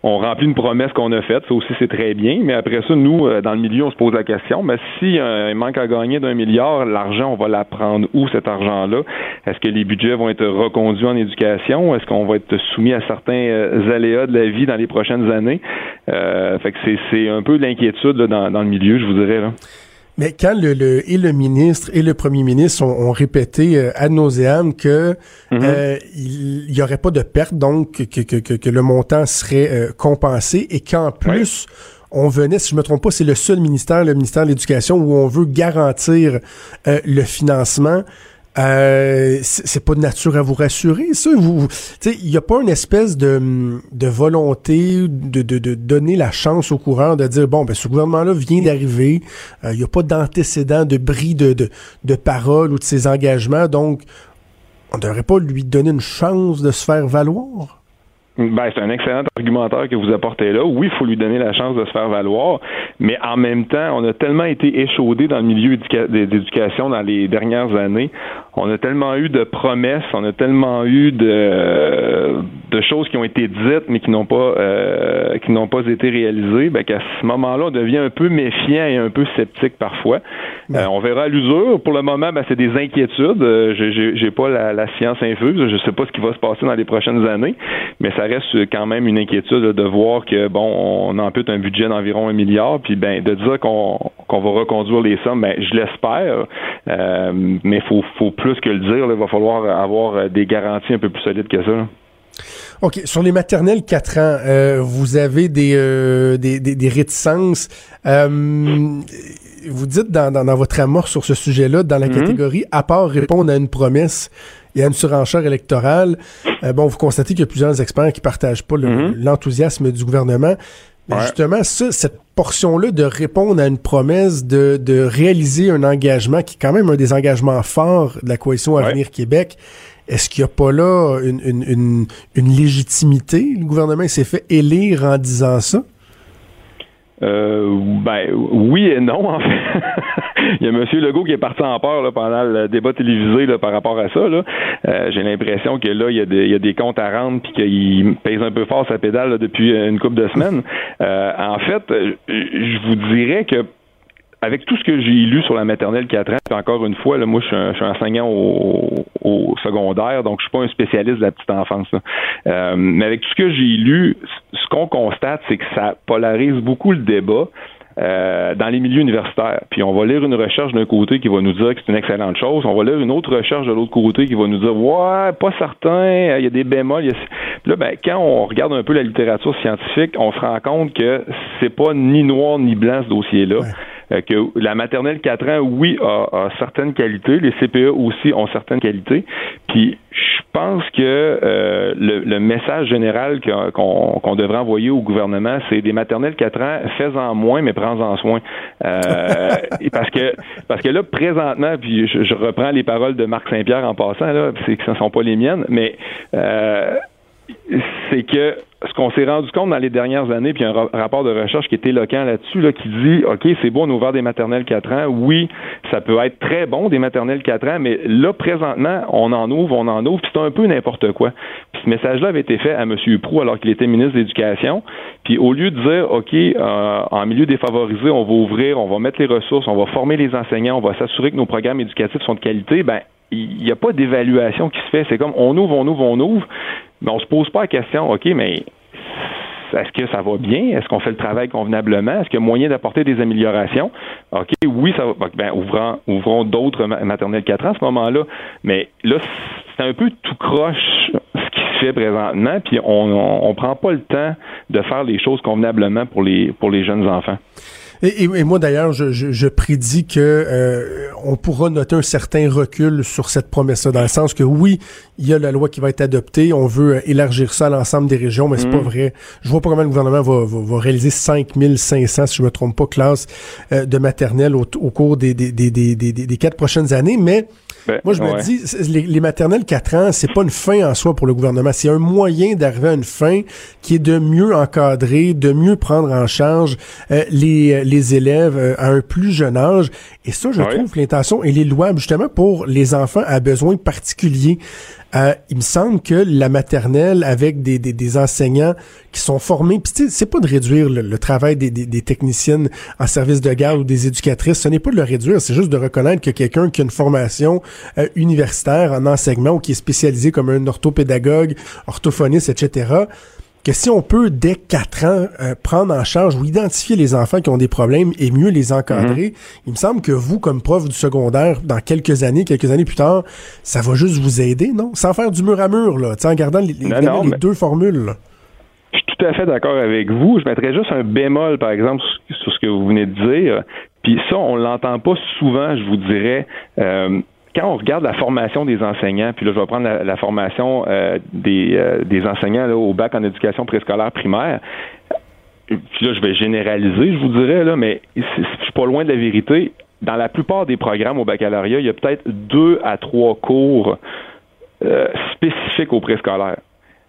on remplit une promesse qu'on a faite, ça aussi c'est très bien, mais après ça, nous, euh, dans le milieu, on se pose la question, mais si euh, il manque à gagner d'un milliard, l'argent, on va la prendre où cet argent-là? Est-ce que les budgets vont être reconduits en éducation? Est-ce qu'on va être soumis à certains euh, aléas de la vie dans les prochaines années? fait que c'est un peu l'inquiétude dans, dans le milieu, je vous dirais. Là. Mais quand le, le, et le ministre et le premier ministre ont, répété euh, ad nauseam que mhm. euh, il y aurait pas de perte, donc que, que, que, que le montant serait euh, compensé et qu'en plus on venait, si je me trompe pas, c'est le seul ministère, le ministère de l'Éducation, où on veut garantir euh, le financement. Euh, c'est pas de nature à vous rassurer, ça. Vous, il n'y a pas une espèce de, de volonté de, de, de, donner la chance au coureur de dire bon, ben ce gouvernement-là vient d'arriver, il euh, n'y a pas d'antécédent de bris de, de, de parole ou de ses engagements, donc on ne devrait pas lui donner une chance de se faire valoir. Ben, c'est un excellent argumentaire que vous apportez là. Oui, il faut lui donner la chance de se faire valoir, mais en même temps, on a tellement été échaudé dans le milieu d'éducation dans les dernières années. On a tellement eu de promesses, on a tellement eu de, de choses qui ont été dites mais qui n'ont pas euh, qui n'ont pas été réalisées, ben, qu'à ce moment-là, on devient un peu méfiant et un peu sceptique parfois. Euh, on verra à l'usure. Pour le moment, ben, c'est des inquiétudes. Euh, j'ai pas la, la, science infuse. Je sais pas ce qui va se passer dans les prochaines années, mais ça reste quand même une inquiétude de voir que bon, on ampute un budget d'environ un milliard, puis ben de dire qu'on qu'on va reconduire les sommes, ben je l'espère, euh, mais faut faut plus que le dire. il va falloir avoir des garanties un peu plus solides que ça. OK. Sur les maternelles 4 ans, euh, vous avez des, euh, des, des, réticences. Euh, vous dites dans, dans, votre amour sur ce sujet-là, dans la mhm. catégorie, à part répondre à une promesse et à une surenchère électorale, bon, vous constatez qu'il y a plusieurs experts qui partagent pas mhm. l'enthousiasme du gouvernement. Mais justement, ça, cette portion-là de répondre à une promesse, de, de réaliser un engagement qui est quand même un des engagements forts de la coalition Avenir Québec, est-ce qu'il n'y a pas là une, une, une, légitimité? Le gouvernement s'est fait élire en disant ça? Euh, ben oui et non en fait. Il y a M. Legault qui est parti en peur là, pendant le débat télévisé là, par rapport à ça. Euh, j'ai l'impression que là, il y, a des, il y a des comptes à rendre puis qu'il pèse un peu fort sa pédale depuis une couple de semaines. Euh, en fait, je vous dirais que avec tout ce que j'ai lu sur la maternelle 4 ans, puis encore une fois, là, moi, je suis, un, je suis enseignant au, au, secondaire, donc je suis pas un spécialiste de la petite enfance. Euh, mais avec tout ce que j'ai lu, ce qu'on constate, c'est que ça polarise beaucoup le débat. Euh, dans les milieux universitaires. Puis on va lire une recherche d'un côté qui va nous dire que c'est une excellente chose. On va lire une autre recherche de l'autre côté qui va nous dire ouais, pas certain, il y a des bémols. là, ben, quand on regarde un peu la littérature scientifique, on se rend compte que c'est pas ni noir ni blanc ce dossier-là. Euh, que la maternelle 4 ans, oui, a, certaines qualités, les CPE aussi ont certaines qualités, puis je pense que euh, le, message général qu'on devrait envoyer au gouvernement, c'est des maternelles 4 ans, fais-en moins, mais prends-en soin. Euh, parce que parce que là, présentement, puis je, reprends les paroles de Marc Saint-Pierre en passant, là, c'est que ce ne sont pas les miennes, mais c'est que ce qu'on s'est rendu compte dans les dernières années, puis un rapport de recherche qui est éloquent là-dessus, là, qui dit OK, c'est bon, on a ouvert des maternelles 4 ans. Oui, ça peut être très bon, des maternelles 4 ans, mais là, présentement, on en ouvre, on en ouvre, puis c'est un peu n'importe quoi. Puis ce message-là avait été fait à M. Prou alors qu'il était ministre de l'Éducation. Puis au lieu de dire OK, euh, en milieu défavorisé, on va ouvrir, on va mettre les ressources, on va former les enseignants, on va s'assurer que nos programmes éducatifs sont de qualité, ben il n'y a pas d'évaluation qui se fait. C'est comme on ouvre, on ouvre, on ouvre, mais on se pose pas la question, OK, mais est-ce que ça va bien? Est-ce qu'on fait le travail convenablement? Est-ce qu'il y a moyen d'apporter des améliorations? OK, oui, ça va. Ben, ouvrons, ouvrons d'autres maternelles 4 ans à ce moment-là. Mais là, c'est un peu tout croche ce qui se fait présentement, puis on, on, prend pas le temps de faire les choses convenablement pour les, pour les jeunes enfants. Et, et, moi d'ailleurs, je, je, je, prédis que euh, on pourra noter un certain recul sur cette promesse-là, dans le sens que oui, il y a la loi qui va être adoptée, on veut élargir ça à l'ensemble des régions, mais c'est pas mm. vrai. Je vois pas comment le gouvernement va, va, va, réaliser 5500, si je me trompe pas, classes euh, de maternelle au, au cours des, des, des, des, des quatre prochaines années, mais ben, Moi, je me dis, les, les, maternelles 4 ans, c'est pas une fin en soi pour le gouvernement. C'est un moyen d'arriver à une fin qui est de mieux encadrer, de mieux prendre en charge euh, les, les élèves euh, à un plus jeune âge. Et ça, je trouve que l'intention, elle est louable justement pour les enfants à besoins particuliers. Euh, il me semble que la maternelle, avec des, des, des enseignants qui sont formés, puis c'est pas de réduire le, travail des, des, techniciennes en service de garde ou des éducatrices, ce n'est pas de le réduire, c'est juste de reconnaître que quelqu'un qui a une formation euh, universitaire en enseignement ou qui est spécialisé comme un orthopédagogue, orthophoniste, etc., que si on peut, dès quatre ans, euh, prendre en charge ou identifier les enfants qui ont des problèmes et mieux les encadrer, mhm. il me semble que vous, comme prof du secondaire, dans quelques années, quelques années plus tard, ça va juste vous aider, non? Sans faire du mur à mur, là, en gardant les, les, deux formules. Je suis tout à fait d'accord avec vous. Je mettrais juste un bémol, par exemple, sur ce que vous venez de dire. Puis ça, on l'entend pas souvent, je vous dirais. Euh, quand on regarde la formation des enseignants, puis là, je vais prendre la, formation euh, des, euh, des, enseignants au bac en éducation préscolaire primaire, puis là, je vais généraliser, je vous dirais, là, mais je suis pas loin de la vérité. Dans la plupart des programmes au baccalauréat, il y a peut-être deux à trois cours euh, spécifiques au préscolaire.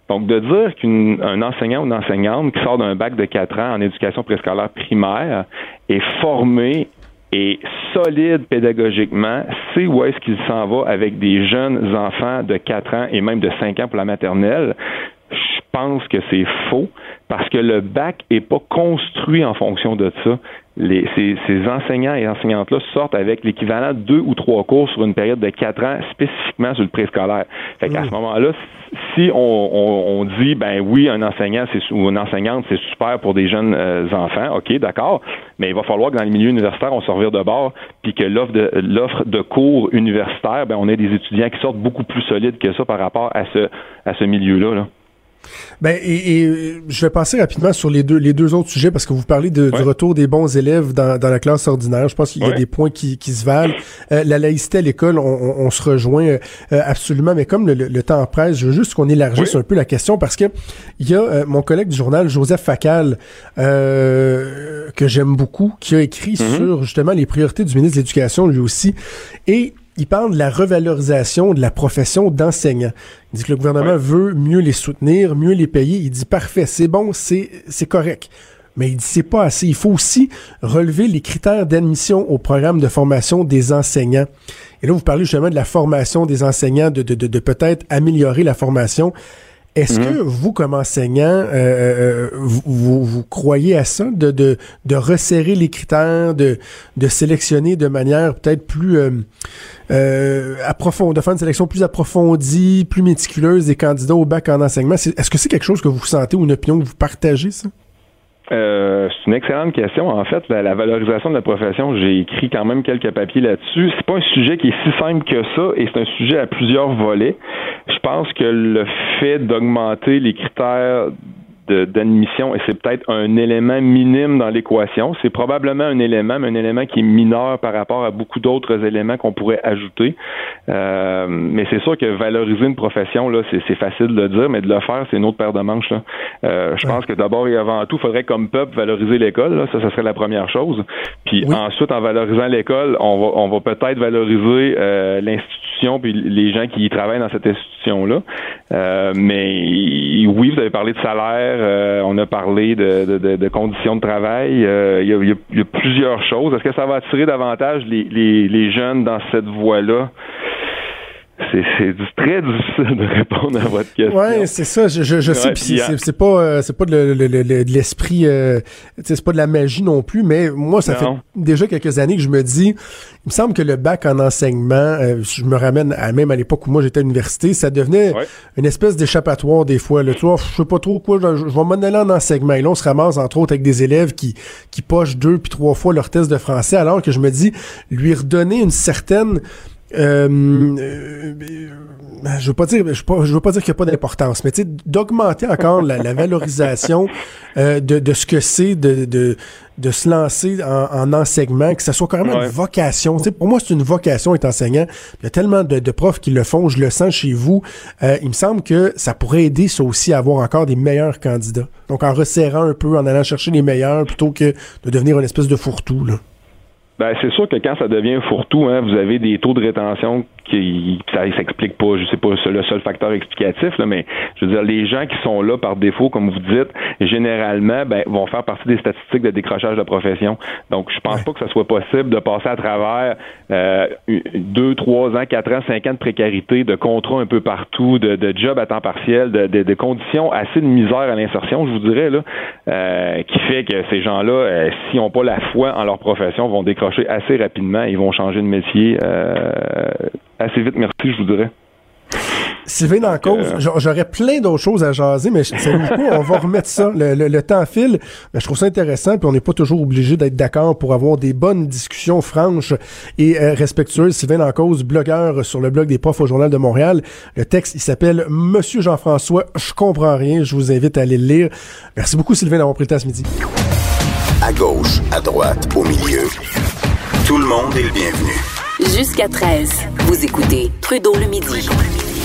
Donc, de dire qu'un enseignant ou une enseignante qui sort d'un bac de quatre ans en éducation préscolaire primaire est formé et solide pédagogiquement, c'est où est-ce qu'il s'en va avec des jeunes enfants de 4 ans et même de 5 ans pour la maternelle? Je pense que c'est faux parce que le bac est pas construit en fonction de ça les, ces, ces, enseignants et enseignantes-là sortent avec l'équivalent de deux ou trois cours sur une période de quatre ans, spécifiquement sur le préscolaire. Fait qu'à ce moment-là, si on, on, on, dit, ben oui, un enseignant ou une enseignante, c'est super pour des jeunes euh, enfants, ok, d'accord, mais il va falloir que dans le milieu universitaire, on se revire de bord, puis que l'offre de l'offre de cours universitaires, ben on ait des étudiants qui sortent beaucoup plus solides que ça par rapport à ce à ce milieu-là. Là. Ben et, et, je vais passer rapidement sur les deux les deux autres sujets parce que vous parlez de, du retour des bons élèves dans, dans la classe ordinaire. Je pense qu'il y a des points qui, qui se valent. Euh, la laïcité à l'école, on, on, se rejoint euh, absolument, mais comme le, le, temps presse, je veux juste qu'on élargisse un peu la question parce que il y a euh, mon collègue du journal Joseph Facal que j'aime beaucoup qui a écrit mm-hmm. sur justement les priorités du ministre de l'Éducation lui aussi et il parle de la revalorisation de la profession d'enseignant. Il dit que le gouvernement veut mieux les soutenir, mieux les payer. Il dit parfait, c'est bon, c'est c'est correct. Mais il dit c'est pas assez. Il faut aussi relever les critères d'admission au programme de formation des enseignants. Et là, vous parlez justement de la formation des enseignants, de, de, de, de peut-être améliorer la formation. Est-ce que mhm. vous, comme enseignant, euh, euh, vous, vous, croyez à ça, de, de, de resserrer les critères, de, de sélectionner de manière peut-être plus euh, euh approfondie, de faire une sélection plus approfondie, plus méticuleuse des candidats au bac en enseignement? Est-ce que c'est quelque chose que vous sentez ou une opinion que vous partagez, ça? Euh, c'est une excellente question. En fait, la, valorisation de la profession, j'ai écrit quand même quelques papiers là-dessus. C'est pas un sujet qui est si simple que ça, et c'est un sujet à plusieurs volets. Je pense que le fait d'augmenter les critères d'admission et c'est peut-être un élément minime dans l'équation. C'est probablement un élément, mais un élément qui est mineur par rapport à beaucoup d'autres éléments qu'on pourrait ajouter. Euh, mais c'est sûr que valoriser une profession, là, c'est facile de le dire, mais de le faire, c'est une autre paire de manches. Là. Euh, je pense que d'abord et avant tout, il faudrait comme peuple valoriser l'école. Ça, ça serait la première chose. Puis ensuite, en valorisant l'école, on va, on va peut-être valoriser euh, l'institution puis les gens qui y travaillent dans cette institution-là. Euh, mais oui, vous avez parlé de salaire, euh, on a parlé de, conditions de travail. Euh, il, y a, plusieurs choses. Est-ce que ça va attirer davantage les jeunes dans cette voie-là? C'est très difficile de répondre à votre question. Ouais, c'est ça. Je, je, sais. c'est pas euh, c'est pas de, l'esprit. Euh, c'est pas de la magie non plus. Mais moi, ça fait déjà quelques années que je me dis. Il me semble que le bac en enseignement, euh, je me ramène à même à l'époque où moi j'étais à l'université, ça devenait une espèce d'échappatoire des fois. Là, tu vois, je sais pas trop quoi. Je, vais m'en aller en enseignement. Et là, on se ramasse entre autres avec des élèves qui qui pochent deux puis trois fois leur test de français, alors que je me dis lui redonner une certaine euh, euh, je veux pas dire, je veux pas, je veux pas dire qu'il n'y a pas d'importance, mais tu sais, d'augmenter encore la, la valorisation euh, de, de ce que c'est de, de, de se lancer en, en enseignement, que ça soit carrément Ouais. une vocation. Tu sais, pour moi, c'est une vocation être enseignant. Il y a tellement de, de profs qui le font, je le sens chez vous. Euh, il me semble que ça pourrait aider ça aussi à avoir encore des meilleurs candidats. Donc en resserrant un peu, en allant chercher les meilleurs, plutôt que de devenir une espèce de fourre-tout. Là. Ben, c'est sûr que quand ça devient fourre-tout, hein, vous avez des taux de rétention qui ça s'explique pas, je sais pas c'est le seul facteur explicatif là, mais je veux dire les gens qui sont là par défaut comme vous dites, généralement ben vont faire partie des statistiques de décrochage de profession. Donc je pense pas que ça soit possible de passer à travers euh, deux, trois ans, quatre ans, cinq ans de précarité, de contrats un peu partout, de, de jobs à temps partiel, de, de, de conditions assez de misère à l'insertion, je vous dirais là, euh, qui fait que ces gens-là, euh, s'ils n'ont pas la foi en leur profession, vont décrocher assez rapidement, ils vont changer de métier euh, assez vite, merci, je vous dirais. Sylvain la cause, euh, j'a- j'aurais plein d'autres choses à jaser, mais c'est on va remettre ça. Le, le- le temps file. Mais je trouve ça intéressant, puis on n'est pas toujours obligé d'être d'accord pour avoir des bonnes discussions franches et euh, respectueuses. Sylvain la cause, blogueur sur le blog des profs au Journal de Montréal. Le texte, il s'appelle Monsieur Jean-François, je comprends rien. Je vous invite à aller le lire. Merci beaucoup, Sylvain, d'avoir pris le temps ce midi. À gauche, à droite, au milieu. Tout le monde est le bienvenu. Jusqu'à 13, vous écoutez Trudeau le midi.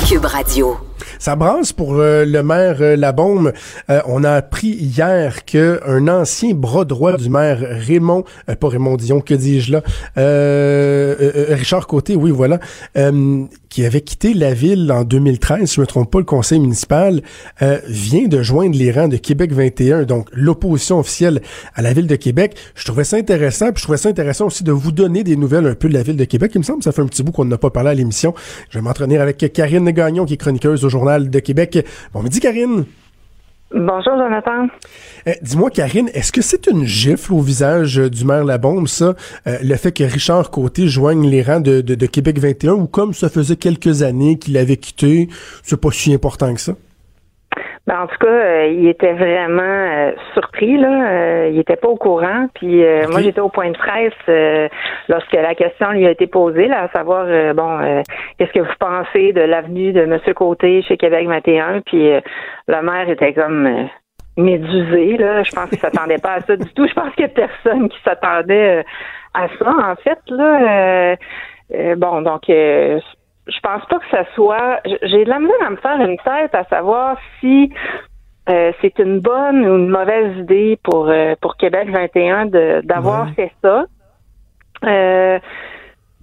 Cube Radio. Ça brasse pour euh, le maire euh, Labaume. Euh, on a appris hier que un ancien bras droit du maire Raymond, euh, pas Raymond Dion, que dis-je là, Richard Côté, oui voilà, qui avait quitté la ville en 2013, si je me trompe pas, le conseil municipal, euh, vient de joindre les rangs de Québec 21, donc l'opposition officielle à la ville de Québec. Je trouvais ça intéressant, puis je trouvais ça intéressant aussi de vous donner des nouvelles un peu de la ville de Québec. Il me semble que ça fait un petit bout qu'on n'a pas parlé à l'émission. Je vais m'entraîner avec Karine Gagnon, qui est chroniqueuse au Journal de Québec. Bon midi, Karine. Bonjour, Jonathan. Euh, Dis-moi, Karine, est-ce que c'est une gifle au visage du maire Labombe, ça, euh, le fait que Richard Côté joigne les rangs de, de, de Québec 21, ou comme ça faisait quelques années qu'il avait quitté, c'est pas si important que ça? Ben, en tout cas, euh, il était vraiment euh, surpris, là. Euh, il était pas au courant. Puis euh, moi, j'étais au point de presse euh, lorsque la question lui a été posée, là, à savoir, euh, bon, euh, qu'est-ce que vous pensez de l'avenue de Monsieur Côté chez Québec 21? Puis euh, le maire était comme euh, médusé, là. Je pense qu'il s'attendait pas à ça du tout. Je pense qu'il y a personne qui s'attendait à ça, en fait, là. Euh, euh, bon, donc euh, je pense pas que ça soit. J'ai de la misère à me faire une tête à savoir si euh, c'est une bonne ou une mauvaise idée pour euh, pour Québec 21 de d'avoir Ouais. fait ça. Euh,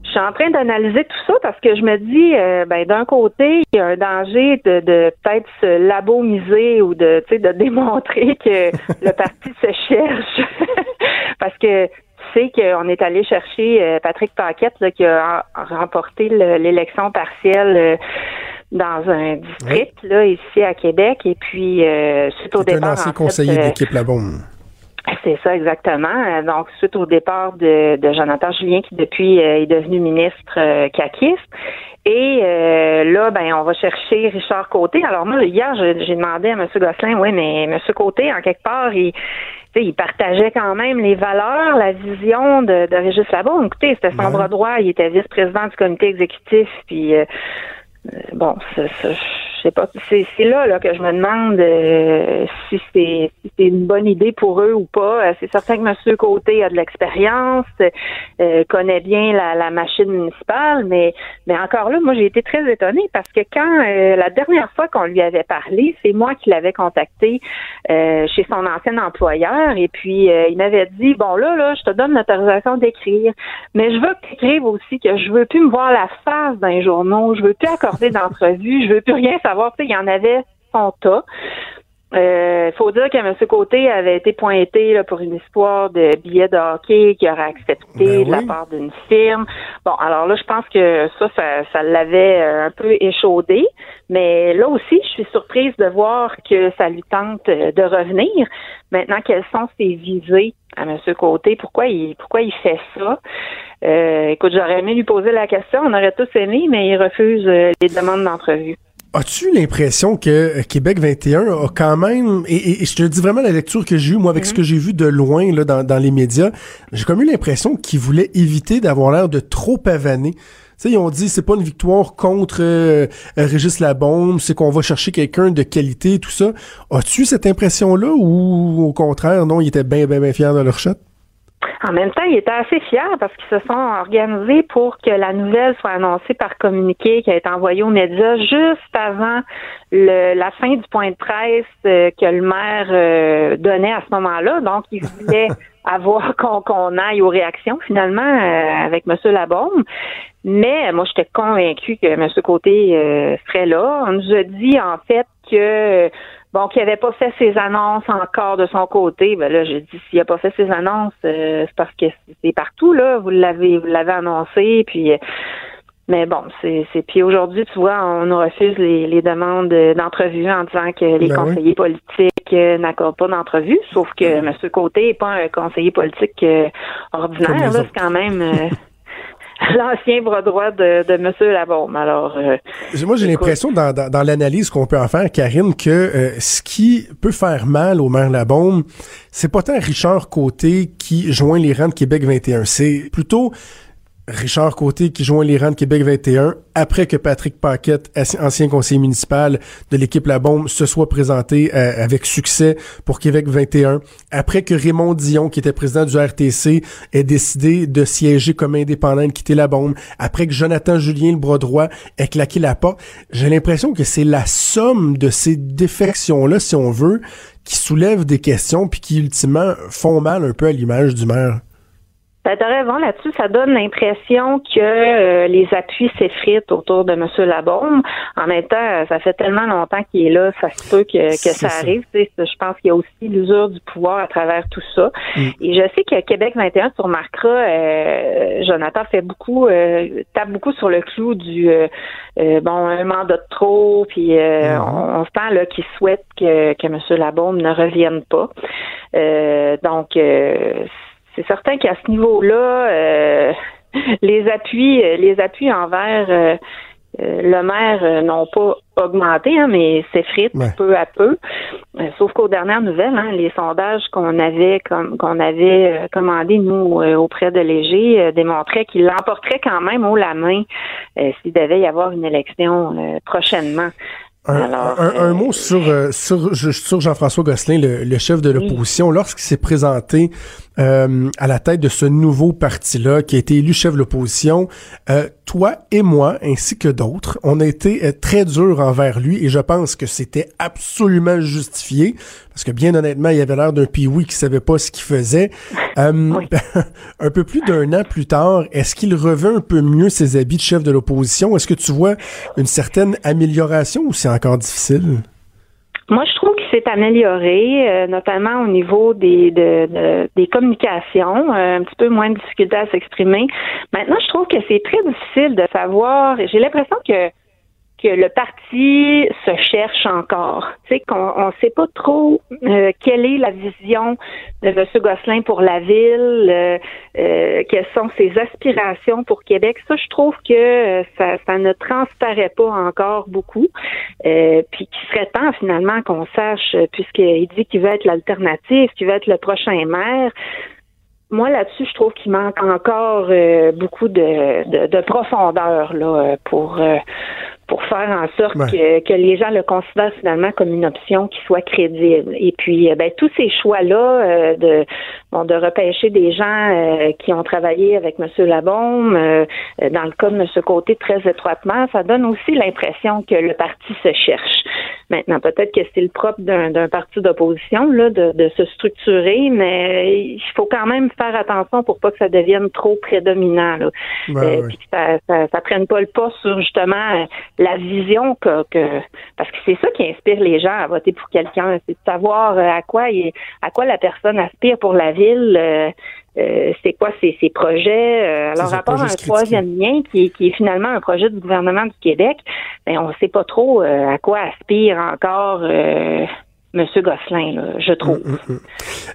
je suis en train d'analyser tout ça parce que je me dis, euh, ben d'un côté, il y a un danger de, de peut-être se labomiser ou de, de démontrer que le parti se cherche, parce que sais qu'on est allé chercher euh, Patrick Paquette là, qui a remporté le- l'élection partielle. euh, dans un district là ici à Québec et puis euh, suite au C'est un départ ancien en fait, conseiller d'équipe Labaume. c'est ça exactement. Donc suite au départ de, de Jonathan Julien qui depuis euh, est devenu ministre euh, caquiste. Et euh, là, ben, on va chercher Richard Côté. Alors moi, hier, j'ai demandé à M. Gosselin, oui, mais M. Côté, en quelque part, il, tu sais, il partageait quand même les valeurs, la vision de, de Régis Labaume. Écoutez, c'était son Ouais. bras droit, il était vice-président du comité exécutif, puis euh, bon, ça, ça, je sais pas. C'est, là, là que je me demande euh, si, c'est, une bonne idée pour eux ou pas. Euh, C'est certain que M. Côté a de l'expérience, euh, connaît bien la, la machine municipale, mais, mais encore là, moi j'ai été très étonnée parce que quand euh, la dernière fois qu'on lui avait parlé, c'est moi qui l'avais contacté euh, chez son ancien employeur et puis euh, il m'avait dit bon là là je te donne l'autorisation d'écrire mais je veux que tu écrives aussi que je veux plus me voir la face dans les journaux je veux plus accorder d'entrevue je veux plus rien savoir tu sais il y en avait son tas il faut dire que M. Côté avait été pointé là, pour une histoire de billets de hockey qu'il aurait accepté Ben de la part d'une firme. Bon, alors là, je pense que ça, ça, ça l'avait euh, un peu échaudé. Mais là aussi, je suis surprise de voir que ça lui tente euh, de revenir. Maintenant, quelles sont ses visées à M. Côté? Pourquoi il, pourquoi il fait ça? Euh, écoute, j'aurais aimé lui poser la question. On aurait tous aimé, mais il refuse euh, les demandes d'entrevue. As-tu l'impression que Québec 21 a quand même, et, et- et je te dis vraiment la lecture que j'ai eue, moi, avec ce que j'ai vu de loin là, dans, dans les médias, j'ai comme eu l'impression qu'il voulait éviter d'avoir l'air de trop pavaner sais, ils ont dit c'est pas une victoire contre euh, Régis Labombe, c'est qu'on va chercher quelqu'un de qualité, tout ça. As-tu cette impression-là ou au contraire, non, ils étaient bien, bien, bien fiers de leur shot? En même temps, ils étaient assez fiers parce qu'ils se sont organisés pour que la nouvelle soit annoncée par communiqué qui a été envoyé aux médias juste avant le, la fin du point de presse euh, que le maire euh, donnait à ce moment-là. Donc, ils voulaient avoir qu'on aille aux réactions finalement euh, avec M. Labaume. Mais moi, j'étais convaincue que M. Côté serait là. On nous a dit en fait que bon, qu'il n'avait pas fait ses annonces encore de son côté, ben là, j'ai dit s'il n'a pas fait ses annonces, euh, c'est parce que c'est partout, là. Vous l'avez vous l'avez annoncé, puis euh, mais bon, c'est puis aujourd'hui, tu vois, on nous refuse les, les demandes d'entrevue en disant que les ben conseillers politiques euh, n'accordent pas d'entrevue, sauf que M. Côté n'est pas un conseiller politique ordinaire, là, c'est quand même l'ancien bras droit de, de M. Labaume. Alors, euh, moi, j'ai l'impression dans, dans, l'analyse qu'on peut en faire, Karine, que euh, ce qui peut faire mal au maire Labaume, c'est pas tant Richard Côté qui joint les rangs de Québec 21. C'est plutôt Richard Côté qui joint les rangs de Québec 21 après que Patrick Paquette, ancien conseiller municipal de l'équipe La Bombe, se soit présenté euh, avec succès pour Québec 21, après que Raymond Dion, qui était président du RTC, ait décidé de siéger comme indépendant et de quitter La Bombe, après que Jonathan Julien, le bras droit, ait claqué la porte, j'ai l'impression que c'est la somme de ces défections-là, si on veut, qui soulèvent des questions puis qui ultimement font mal un peu à l'image du maire. Ben, raison là-dessus. Ça donne l'impression que euh, les appuis s'effritent autour de M. Labaume. En même temps, ça fait tellement longtemps qu'il est là, ça se peut que, que ça, arrive. Je pense qu'il y a aussi l'usure du pouvoir à travers tout ça. Mm. Et je sais que Québec 21, tu remarqueras, euh, Jonathan fait beaucoup, euh, tape beaucoup sur le clou du bon un mandat de trop, puis mm-hmm. on, se sent là qu'il souhaite que, que M. Labaume ne revienne pas. donc c'est certain qu'à ce niveau-là, euh, les appuis, euh, les appuis envers euh, le maire n'ont pas augmenté, hein, mais s'effritent peu à peu. sauf qu'aux dernières nouvelles, hein, les sondages qu'on avait comme qu'on avait commandés nous auprès de Léger démontraient qu'il l'emporterait quand même haut la main s'il devait y avoir une élection prochainement. Un, mot sur, sur, sur Jean-François Gosselin, le, chef de l'opposition, lorsqu'il s'est présenté euh, à la tête de ce nouveau parti-là qui a été élu chef de l'opposition. Euh, toi et moi, ainsi que d'autres, on a été euh, très durs envers lui et je pense que c'était absolument justifié parce que bien honnêtement, il avait l'air d'un pioui qui savait pas ce qu'il faisait. un peu plus d'un an plus tard, est-ce qu'il revêt un peu mieux ses habits de chef de l'opposition? Est-ce que tu vois une certaine amélioration ou c'est encore difficile? Moi, je trouve qu'il s'est amélioré, euh, notamment au niveau des, de, des communications, euh, un petit peu moins de difficulté à s'exprimer. Maintenant, je trouve que c'est très difficile de savoir. J'ai l'impression que que le parti se cherche encore. Tu sais qu'on on sait pas trop euh, quelle est la vision de M. Gosselin pour la ville, euh, euh, quelles sont ses aspirations pour Québec. Ça, je trouve que ça, ça ne transparaît pas encore beaucoup. puis qu'il serait temps finalement qu'on sache, puisqu'il dit qu'il veut être l'alternative, qu'il veut être le prochain maire moi là-dessus, je trouve qu'il manque encore beaucoup de, de, de, profondeur là pour pour faire en sorte que, que, les gens le considèrent finalement comme une option qui soit crédible. Et puis, euh, ben, tous ces choix-là euh, de, bon, de repêcher des gens euh, qui ont travaillé avec M. Labaume, dans le cas de M. Côté très étroitement, ça donne aussi l'impression que le parti se cherche. Maintenant, peut-être que c'est le propre d'un parti d'opposition là, de, de, se structurer, mais il faut quand même faire attention pour pas que ça devienne trop prédominant. Là. Ben puis que ça, ça, ça, prenne pas le pas sur justement la vision que, que parce que c'est ça qui inspire les gens à voter pour quelqu'un, c'est de savoir euh, à quoi il, à quoi la personne aspire pour la ville. Euh, euh, c'est quoi ses, ses projets. alors, à part un troisième lien qui, qui, est finalement un projet du gouvernement du Québec, ben, on ne sait pas trop à quoi aspire encore Monsieur Gosselin, je trouve. Mm, mm, mm.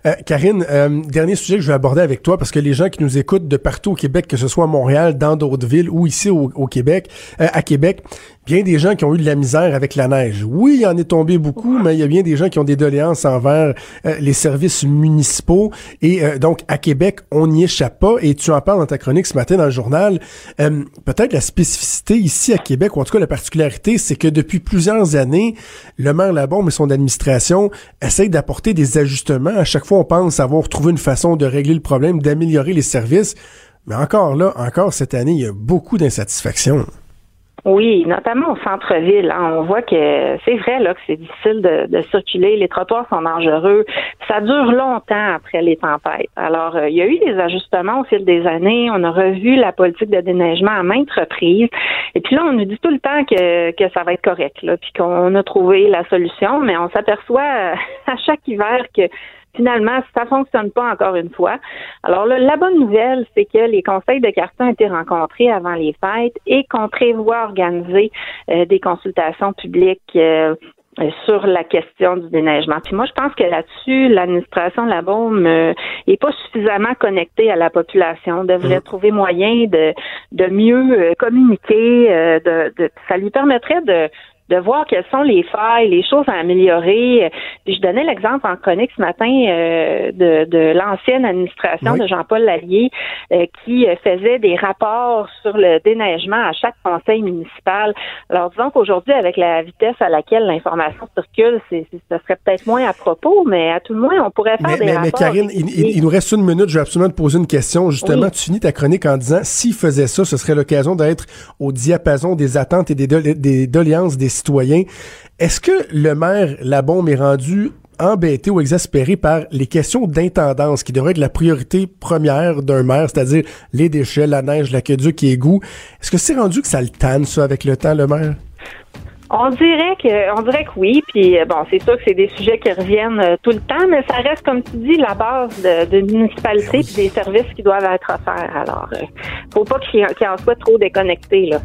Euh, Karine, euh, dernier sujet que je vais aborder avec toi, parce que les gens qui nous écoutent de partout au Québec, que ce soit à Montréal, dans d'autres villes ou ici au, Québec, euh, à Québec, bien des gens qui ont eu de la misère avec la neige. Oui, il y en est tombé beaucoup, mais il y a bien des gens qui ont des doléances envers euh, les services municipaux. Et euh, donc, à Québec, on n'y échappe pas. Et tu en parles dans ta chronique ce matin dans le journal. Euh, peut-être la spécificité ici à Québec, ou en tout cas la particularité, c'est que depuis plusieurs années, le maire Labombe et son administration essayent d'apporter des ajustements. À chaque fois, on pense avoir trouvé une façon de régler le problème, d'améliorer les services. Mais encore là, encore cette année, il y a beaucoup d'insatisfaction. Oui, notamment au centre-ville. Hein. On voit que c'est vrai là que c'est difficile de, circuler, les trottoirs sont dangereux. Ça dure longtemps après les tempêtes. Alors, euh, il y a eu des ajustements au fil des années. On a revu la politique de déneigement à maintes reprises. Et puis là, on nous dit tout le temps que, que ça va être correct, là, puis qu'on a trouvé la solution, mais on s'aperçoit à chaque hiver que finalement, ça fonctionne pas encore une fois. Alors là, la bonne nouvelle, c'est que les conseils de quartier ont été rencontrés avant les fêtes et qu'on prévoit organiser euh, des consultations publiques euh, sur la question du déneigement. Puis moi, je pense que là-dessus, l'administration de la Baume euh, est pas suffisamment connectée à la population. On devrait mmh. trouver moyen de, de mieux communiquer. de, de, ça lui permettrait de de voir quelles sont les failles, les choses à améliorer. je donnais l'exemple en chronique ce matin euh, de, de l'ancienne administration de Jean-Paul Lallier euh, qui faisait des rapports sur le déneigement à chaque conseil municipal. Alors disons qu'aujourd'hui, avec la vitesse à laquelle l'information circule, c'est, ce serait peut-être moins à propos, mais à tout le moins, on pourrait faire des mais, rapports. Mais Karine, il, nous reste une minute. Je vais absolument te poser une question. Justement, tu finis ta chronique en disant, s'il faisait ça, ce serait l'occasion d'être au diapason des attentes et des, des doléances des citoyens. Est-ce que le maire Labombe est rendu embêté ou exaspéré par les questions d'intendance qui devraient être la priorité première d'un maire, c'est-à-dire les déchets, la neige, l'aqueduc et égout. Est-ce que c'est rendu que ça le tanne, ça, avec le temps, le maire? On dirait que, on dirait que oui. Puis euh, bon, c'est sûr que c'est des sujets qui reviennent euh, tout le temps, mais ça reste, comme tu dis, la base de, municipalité et des services qui doivent être offerts. Alors, euh, faut pas qu'il en soit trop déconnecté là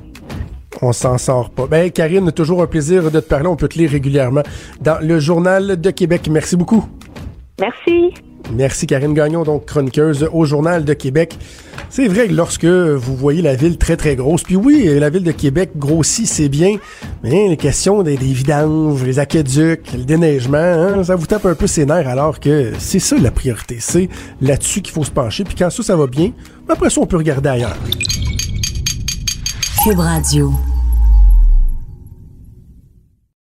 on s'en sort pas. Ben, Karine, toujours un plaisir de te parler. On peut te lire régulièrement dans le Journal de Québec. Merci beaucoup. Merci. Merci Karine Gagnon, donc chroniqueuse au Journal de Québec. C'est vrai que lorsque vous voyez la ville très très grosse, puis oui, la ville de Québec grossit, c'est bien, mais les questions des, vidanges, les aqueducs, le déneigement, hein, ça vous tape un peu ses nerfs alors que c'est ça la priorité. C'est là-dessus qu'il faut se pencher. Puis quand ça, ça va bien, après ça, on peut regarder ailleurs. Cube Radio.